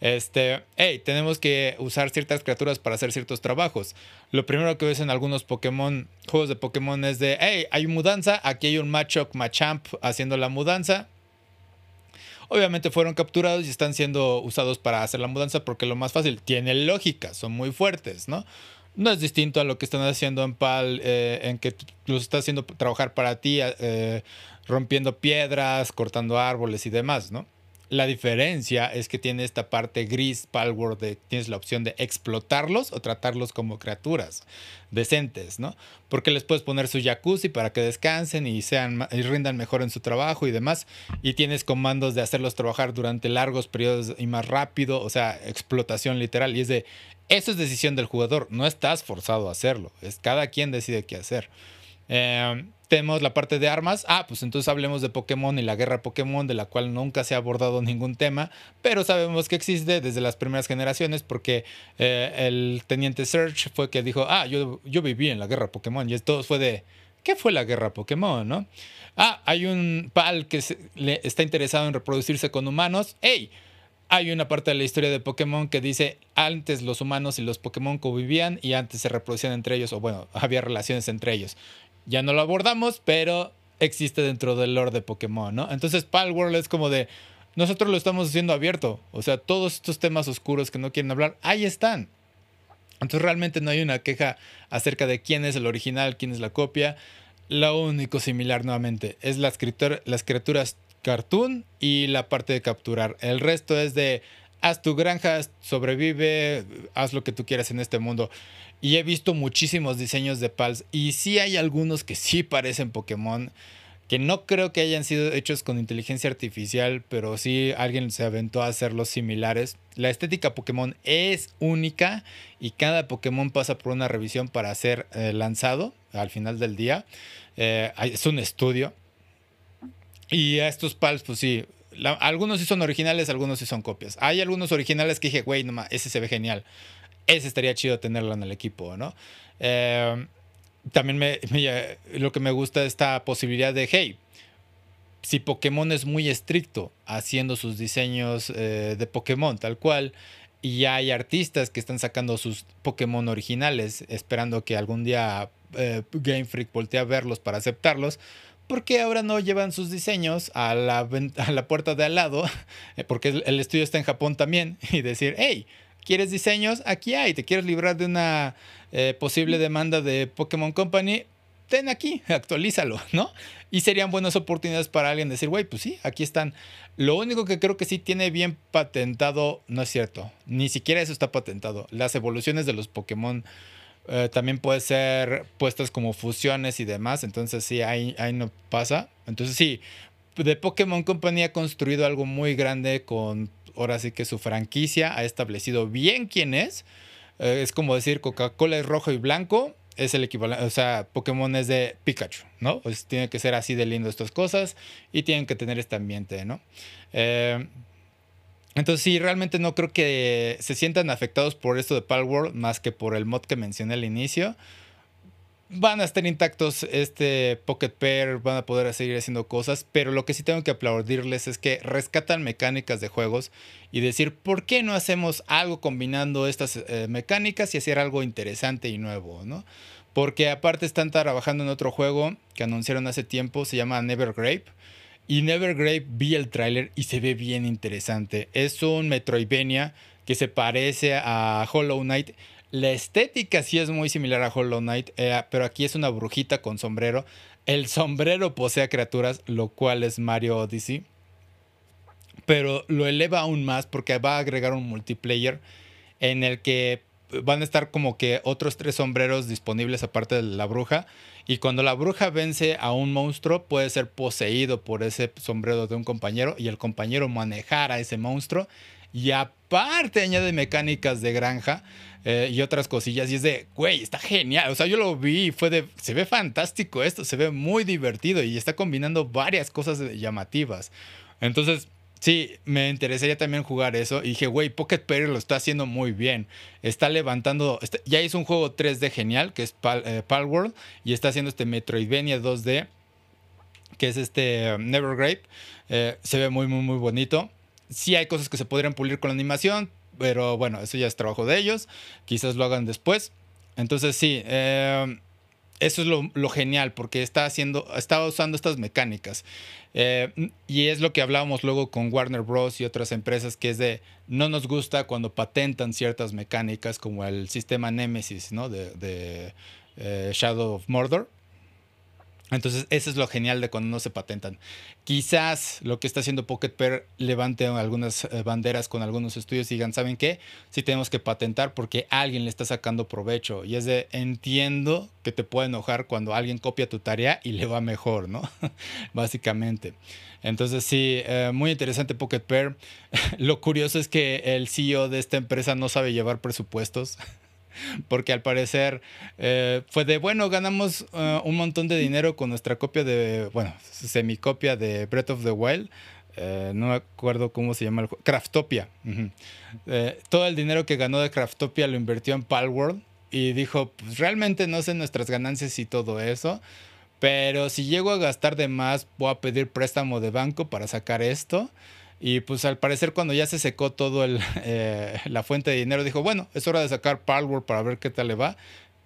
Este, hey, tenemos que usar ciertas criaturas para hacer ciertos trabajos. Lo primero que ves en algunos Pokémon, juegos de Pokémon es de, hey, hay mudanza, aquí hay un Machop Machamp haciendo la mudanza Obviamente fueron capturados y están siendo usados para hacer la mudanza porque lo más fácil tiene lógica, son muy fuertes, ¿no? No es distinto a lo que están haciendo en PAL, eh, en que los está haciendo trabajar para ti, eh, rompiendo piedras, cortando árboles y demás, ¿no? La diferencia es que tiene esta parte gris Palworld de tienes la opción de explotarlos o tratarlos como criaturas decentes, ¿no? Porque les puedes poner su jacuzzi para que descansen y sean y rindan mejor en su trabajo y demás y tienes comandos de hacerlos trabajar durante largos periodos y más rápido, o sea, explotación literal y es de eso es decisión del jugador, no estás forzado a hacerlo, es cada quien decide qué hacer. Eh, tenemos la parte de armas. Ah, pues entonces hablemos de Pokémon y la guerra Pokémon, de la cual nunca se ha abordado ningún tema, pero sabemos que existe desde las primeras generaciones porque eh, el teniente Search fue que dijo, ah, yo, yo viví en la guerra Pokémon y todo fue de, ¿qué fue la guerra Pokémon, no? Ah, hay un pal que le está interesado en reproducirse con humanos. ¡Ey! Hay una parte de la historia de Pokémon que dice antes los humanos y los Pokémon convivían y antes se reproducían entre ellos, o bueno, había relaciones entre ellos ya no lo abordamos, pero existe dentro del lore de Pokémon, ¿no? Entonces Palworld es como de, nosotros lo estamos haciendo abierto, o sea, todos estos temas oscuros que no quieren hablar, ahí están. Entonces realmente no hay una queja acerca de quién es el original, quién es la copia. Lo único similar nuevamente es las, las criaturas cartoon y la parte de capturar. El resto es de haz tu granja, sobrevive, haz lo que tú quieras en este mundo. Y he visto muchísimos diseños de PALs y sí hay algunos que sí parecen Pokémon, que no creo que hayan sido hechos con inteligencia artificial, pero sí alguien se aventó a hacerlos similares. La estética Pokémon es única y cada Pokémon pasa por una revisión para ser eh, lanzado al final del día. Eh, es un estudio. Y a estos PALs, pues sí, algunos sí son originales, algunos sí son copias. Hay algunos originales que dije, güey, no ese se ve genial ese estaría chido tenerlo en el equipo, ¿no? Eh, también me, lo que me gusta es esta posibilidad de, hey, si Pokémon es muy estricto haciendo sus diseños eh, de Pokémon tal cual, y ya hay artistas que están sacando sus Pokémon originales, esperando que algún día eh, Game Freak voltee a verlos para aceptarlos, ¿por qué ahora no llevan sus diseños a la, a la puerta de al lado? Porque el estudio está en Japón también, y decir, hey, ¿Quieres diseños? Aquí hay. ¿Te quieres librar de una eh, posible demanda de Pokémon Company? Ten aquí, actualízalo, ¿no? Y serían buenas oportunidades para alguien decir, güey, pues sí, aquí están. Lo único que creo que sí tiene bien patentado, no es cierto, ni siquiera eso está patentado. Las evoluciones de los Pokémon eh, también pueden ser puestas como fusiones y demás, entonces sí, ahí, ahí no pasa. Entonces sí, de Pokémon Company ha construido algo muy grande con ahora sí que su franquicia ha establecido bien quién es. Eh, es como decir Coca-Cola es rojo y blanco, es el equivalente, o sea, Pokémon es de Pikachu, ¿no? Tiene que ser así de lindo estas cosas y tienen que tener este ambiente, ¿no? Eh, entonces sí, realmente no creo que se sientan afectados por esto de Palworld más que por el mod que mencioné al inicio van a estar intactos este Pocket Pair, van a poder seguir haciendo cosas, pero lo que sí tengo que aplaudirles es que rescatan mecánicas de juegos y decir, ¿por qué no hacemos algo combinando estas eh, mecánicas y hacer algo interesante y nuevo, ¿no? Porque aparte están trabajando en otro juego que anunciaron hace tiempo, se llama Never Grape. Y Never Grape vi el tráiler y se ve bien interesante. Es un Metroidvania que se parece a Hollow Knight. La estética sí es muy similar a Hollow Knight, eh, pero aquí es una brujita con sombrero. El sombrero posee criaturas, lo cual es Mario Odyssey. Pero lo eleva aún más porque va a agregar un multiplayer en el que van a estar como que otros tres sombreros disponibles aparte de la bruja. Y cuando la bruja vence a un monstruo, puede ser poseído por ese sombrero de un compañero y el compañero manejar a ese monstruo. Y aparte añade mecánicas de granja eh, y otras cosillas. Y es de, güey, está genial. O sea, yo lo vi y fue de, se ve fantástico esto, se ve muy divertido y está combinando varias cosas llamativas. Entonces, Sí, me interesaría también jugar eso. Y dije, güey, Pocket Pair lo está haciendo muy bien. Está levantando. ya hizo un juego 3D genial, que es Pal, eh, Palworld. Y está haciendo este Metroidvania 2D, que es este um, Nevergrave. Eh, se ve muy, muy, muy bonito. Sí hay cosas que se podrían pulir con la animación, pero bueno, eso ya es trabajo de ellos. Quizás lo hagan después. Entonces, sí. Eh, eso es lo, genial, porque está haciendo, está usando estas mecánicas. Eh, y es lo que hablábamos luego con Warner Bros. y otras empresas, que es de no nos gusta cuando patentan ciertas mecánicas, como el sistema Nemesis, ¿no? De, eh, Shadow of Mordor. Entonces, eso es lo genial de cuando no se patentan. Quizás lo que está haciendo Pocket Pair levante algunas eh, banderas con algunos estudios y digan, ¿saben qué? Sí tenemos que patentar porque alguien le está sacando provecho. Y es de, entiendo que te puede enojar cuando alguien copia tu tarea y le va mejor, ¿no? Básicamente. Entonces, sí, eh, muy interesante Pocket Pair. lo curioso es que el CEO de esta empresa no sabe llevar presupuestos. porque al parecer eh, fue de, bueno, ganamos eh, un montón de dinero con nuestra copia de, bueno, semicopia de Breath of the Wild. Eh, no me acuerdo cómo se llama el juego. Craftopia. todo el dinero que ganó de Craftopia lo invirtió en Palworld y dijo, pues realmente no sé nuestras ganancias y todo eso. Pero si llego a gastar de más, voy a pedir préstamo de banco para sacar esto. Y pues al parecer cuando ya se secó todo eh, la fuente de dinero, dijo, bueno, es hora de sacar Palworld para ver qué tal le va.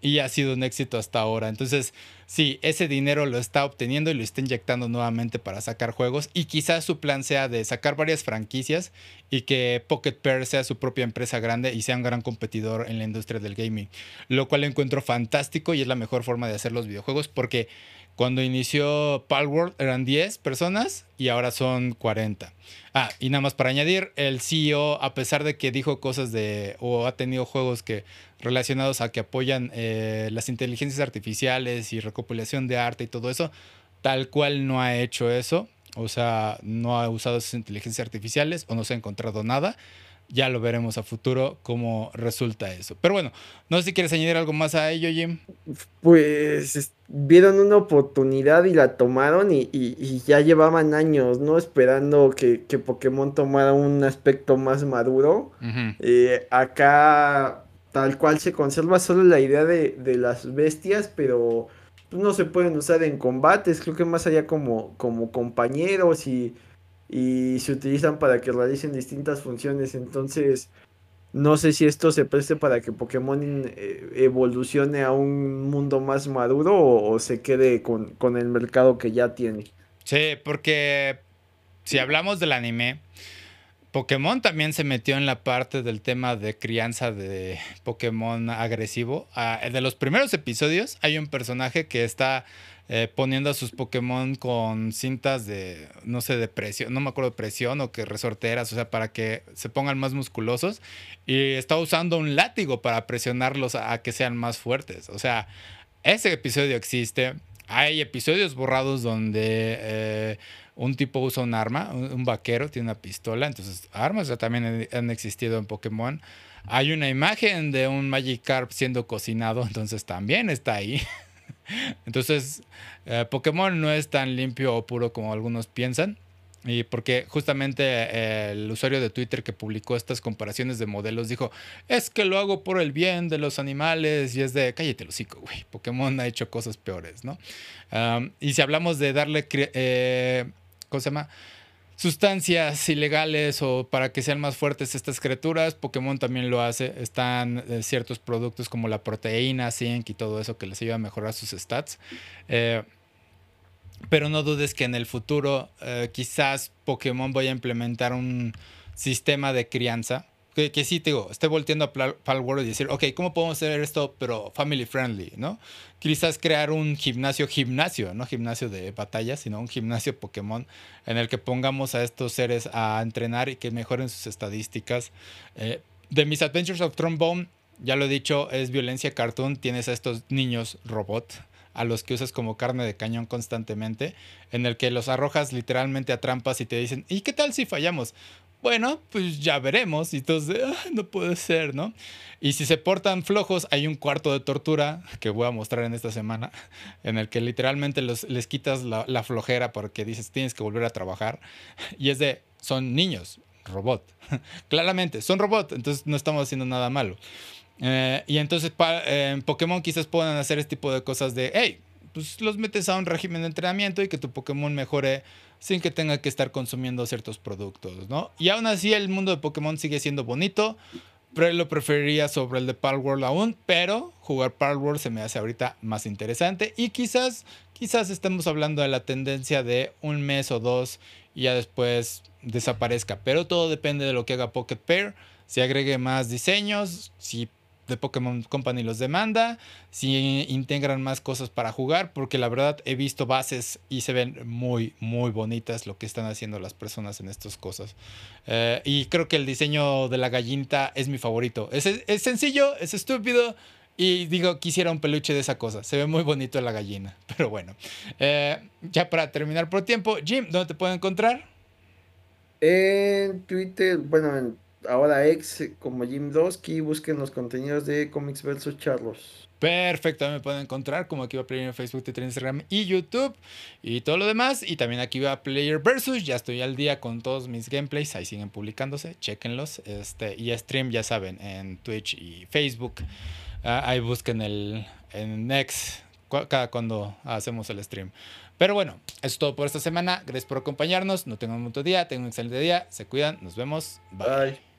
Y ha sido un éxito hasta ahora. Entonces, sí, ese dinero lo está obteniendo y lo está inyectando nuevamente para sacar juegos. Y quizás su plan sea de sacar varias franquicias y que Pocket Pair sea su propia empresa grande y sea un gran competidor en la industria del gaming. Lo cual encuentro fantástico y es la mejor forma de hacer los videojuegos porque cuando inició Palworld eran 10 personas y ahora son 40. Ah, y nada más para añadir, el CEO, a pesar de que dijo cosas de, o ha tenido juegos que relacionados a que apoyan eh, las inteligencias artificiales y recopilación de arte y todo eso, tal cual no ha hecho eso. O sea, no ha usado esas inteligencias artificiales o no se ha encontrado nada ya lo veremos a futuro cómo resulta eso. Pero bueno, no sé si quieres añadir algo más a ello, Jim. Pues vieron una oportunidad y la tomaron y, ya llevaban años, ¿no? Esperando que, Pokémon tomara un aspecto más maduro. Eh, acá tal cual se conserva solo la idea de, las bestias, pero no se pueden usar en combates, creo que más allá como, como compañeros y y se utilizan para que realicen distintas funciones. Entonces, no sé si esto se preste para que Pokémon eh, evolucione a un mundo más maduro o, se quede con, con, el mercado que ya tiene. Sí, porque si hablamos del anime, Pokémon también se metió en la parte del tema de crianza de Pokémon agresivo. Ah, de los primeros episodios hay un personaje que está eh, poniendo a sus Pokémon con cintas de, no sé, de presión, no me acuerdo de presión o que resorteras, o sea, para que se pongan más musculosos. Y está usando un látigo para presionarlos a, que sean más fuertes. O sea, ese episodio existe. Hay episodios borrados donde eh, un tipo usa un arma, un, vaquero tiene una pistola, entonces armas ya también han existido en Pokémon. Hay una imagen de un Magikarp siendo cocinado, entonces también está ahí. Entonces, eh, Pokémon no es tan limpio o puro como algunos piensan. Y porque justamente eh, el usuario de Twitter que publicó estas comparaciones de modelos dijo, es que lo hago por el bien de los animales y es de, cállate el hocico, güey, Pokémon ha hecho cosas peores, ¿no? y si hablamos de darle, eh, ¿cómo se llama? Sustancias ilegales o para que sean más fuertes estas criaturas. Pokémon también lo hace. Están eh, ciertos productos como la proteína, zinc y todo eso que les ayuda a mejorar sus stats. Eh, pero no dudes que en el futuro eh, quizás Pokémon vaya a implementar un sistema de crianza que, sí, te digo, esté volteando a Palworld y decir, ok, ¿cómo podemos hacer esto, pero family friendly, ¿no? Quizás crear un gimnasio, gimnasio, no gimnasio de batalla, sino un gimnasio Pokémon en el que pongamos a estos seres a entrenar y que mejoren sus estadísticas. Eh, de mis Adventures of Trombone, Ya lo he dicho, es violencia cartoon. Tienes a estos niños robot a los que usas como carne de cañón constantemente, en el que los arrojas literalmente a trampas y te dicen, ¿y qué tal si fallamos? Bueno, pues ya veremos. Y entonces, no puede ser, ¿no? Y si se portan flojos, hay un cuarto de tortura que voy a mostrar en esta semana, en el que literalmente les quitas la, la flojera porque dices, tienes que volver a trabajar. Y es de, son niños, robot. Claramente, son robot, entonces no estamos haciendo nada malo. Eh, y entonces en Pokémon quizás puedan hacer este tipo de cosas de, hey, pues los metes a un régimen de entrenamiento y que tu Pokémon mejore sin que tenga que estar consumiendo ciertos productos, ¿no? Y aún así el mundo de Pokémon sigue siendo bonito, pero lo preferiría sobre el de Palworld aún, pero jugar Palworld se me hace ahorita más interesante. Y quizás, quizás estemos hablando de la tendencia de un mes o dos y ya después desaparezca, pero todo depende de lo que haga Pocket Pair, si agregue más diseños, si de Pokémon Company los demanda, si integran más cosas para jugar, porque la verdad he visto bases y se ven muy, muy bonitas lo que están haciendo las personas en estas cosas. Eh, y creo que el diseño de la gallinita es mi favorito. Es, es sencillo, es estúpido. Y digo, quisiera un peluche de esa cosa. Se ve muy bonito la gallina. Pero bueno. Eh, ya para terminar por tiempo, Jim, ¿dónde te puedo encontrar? En Twitter, bueno, en ahora ex como Jim Dosky, busquen los contenidos de Comics vs. Charlos. Perfecto, me pueden encontrar como aquí va Player en Facebook, Twitter, Instagram y YouTube y todo lo demás. Y también aquí va Player Versus, ya estoy al día con todos mis gameplays, ahí siguen publicándose, chequenlos. Este, y stream, ya saben, en Twitch y Facebook. Ah, ahí busquen el en Next cada cuando hacemos el stream. Pero bueno, eso es todo por esta semana. Gracias por acompañarnos. No tengan un buen día, tengan un excelente día. Se cuidan. Nos vemos. Bye.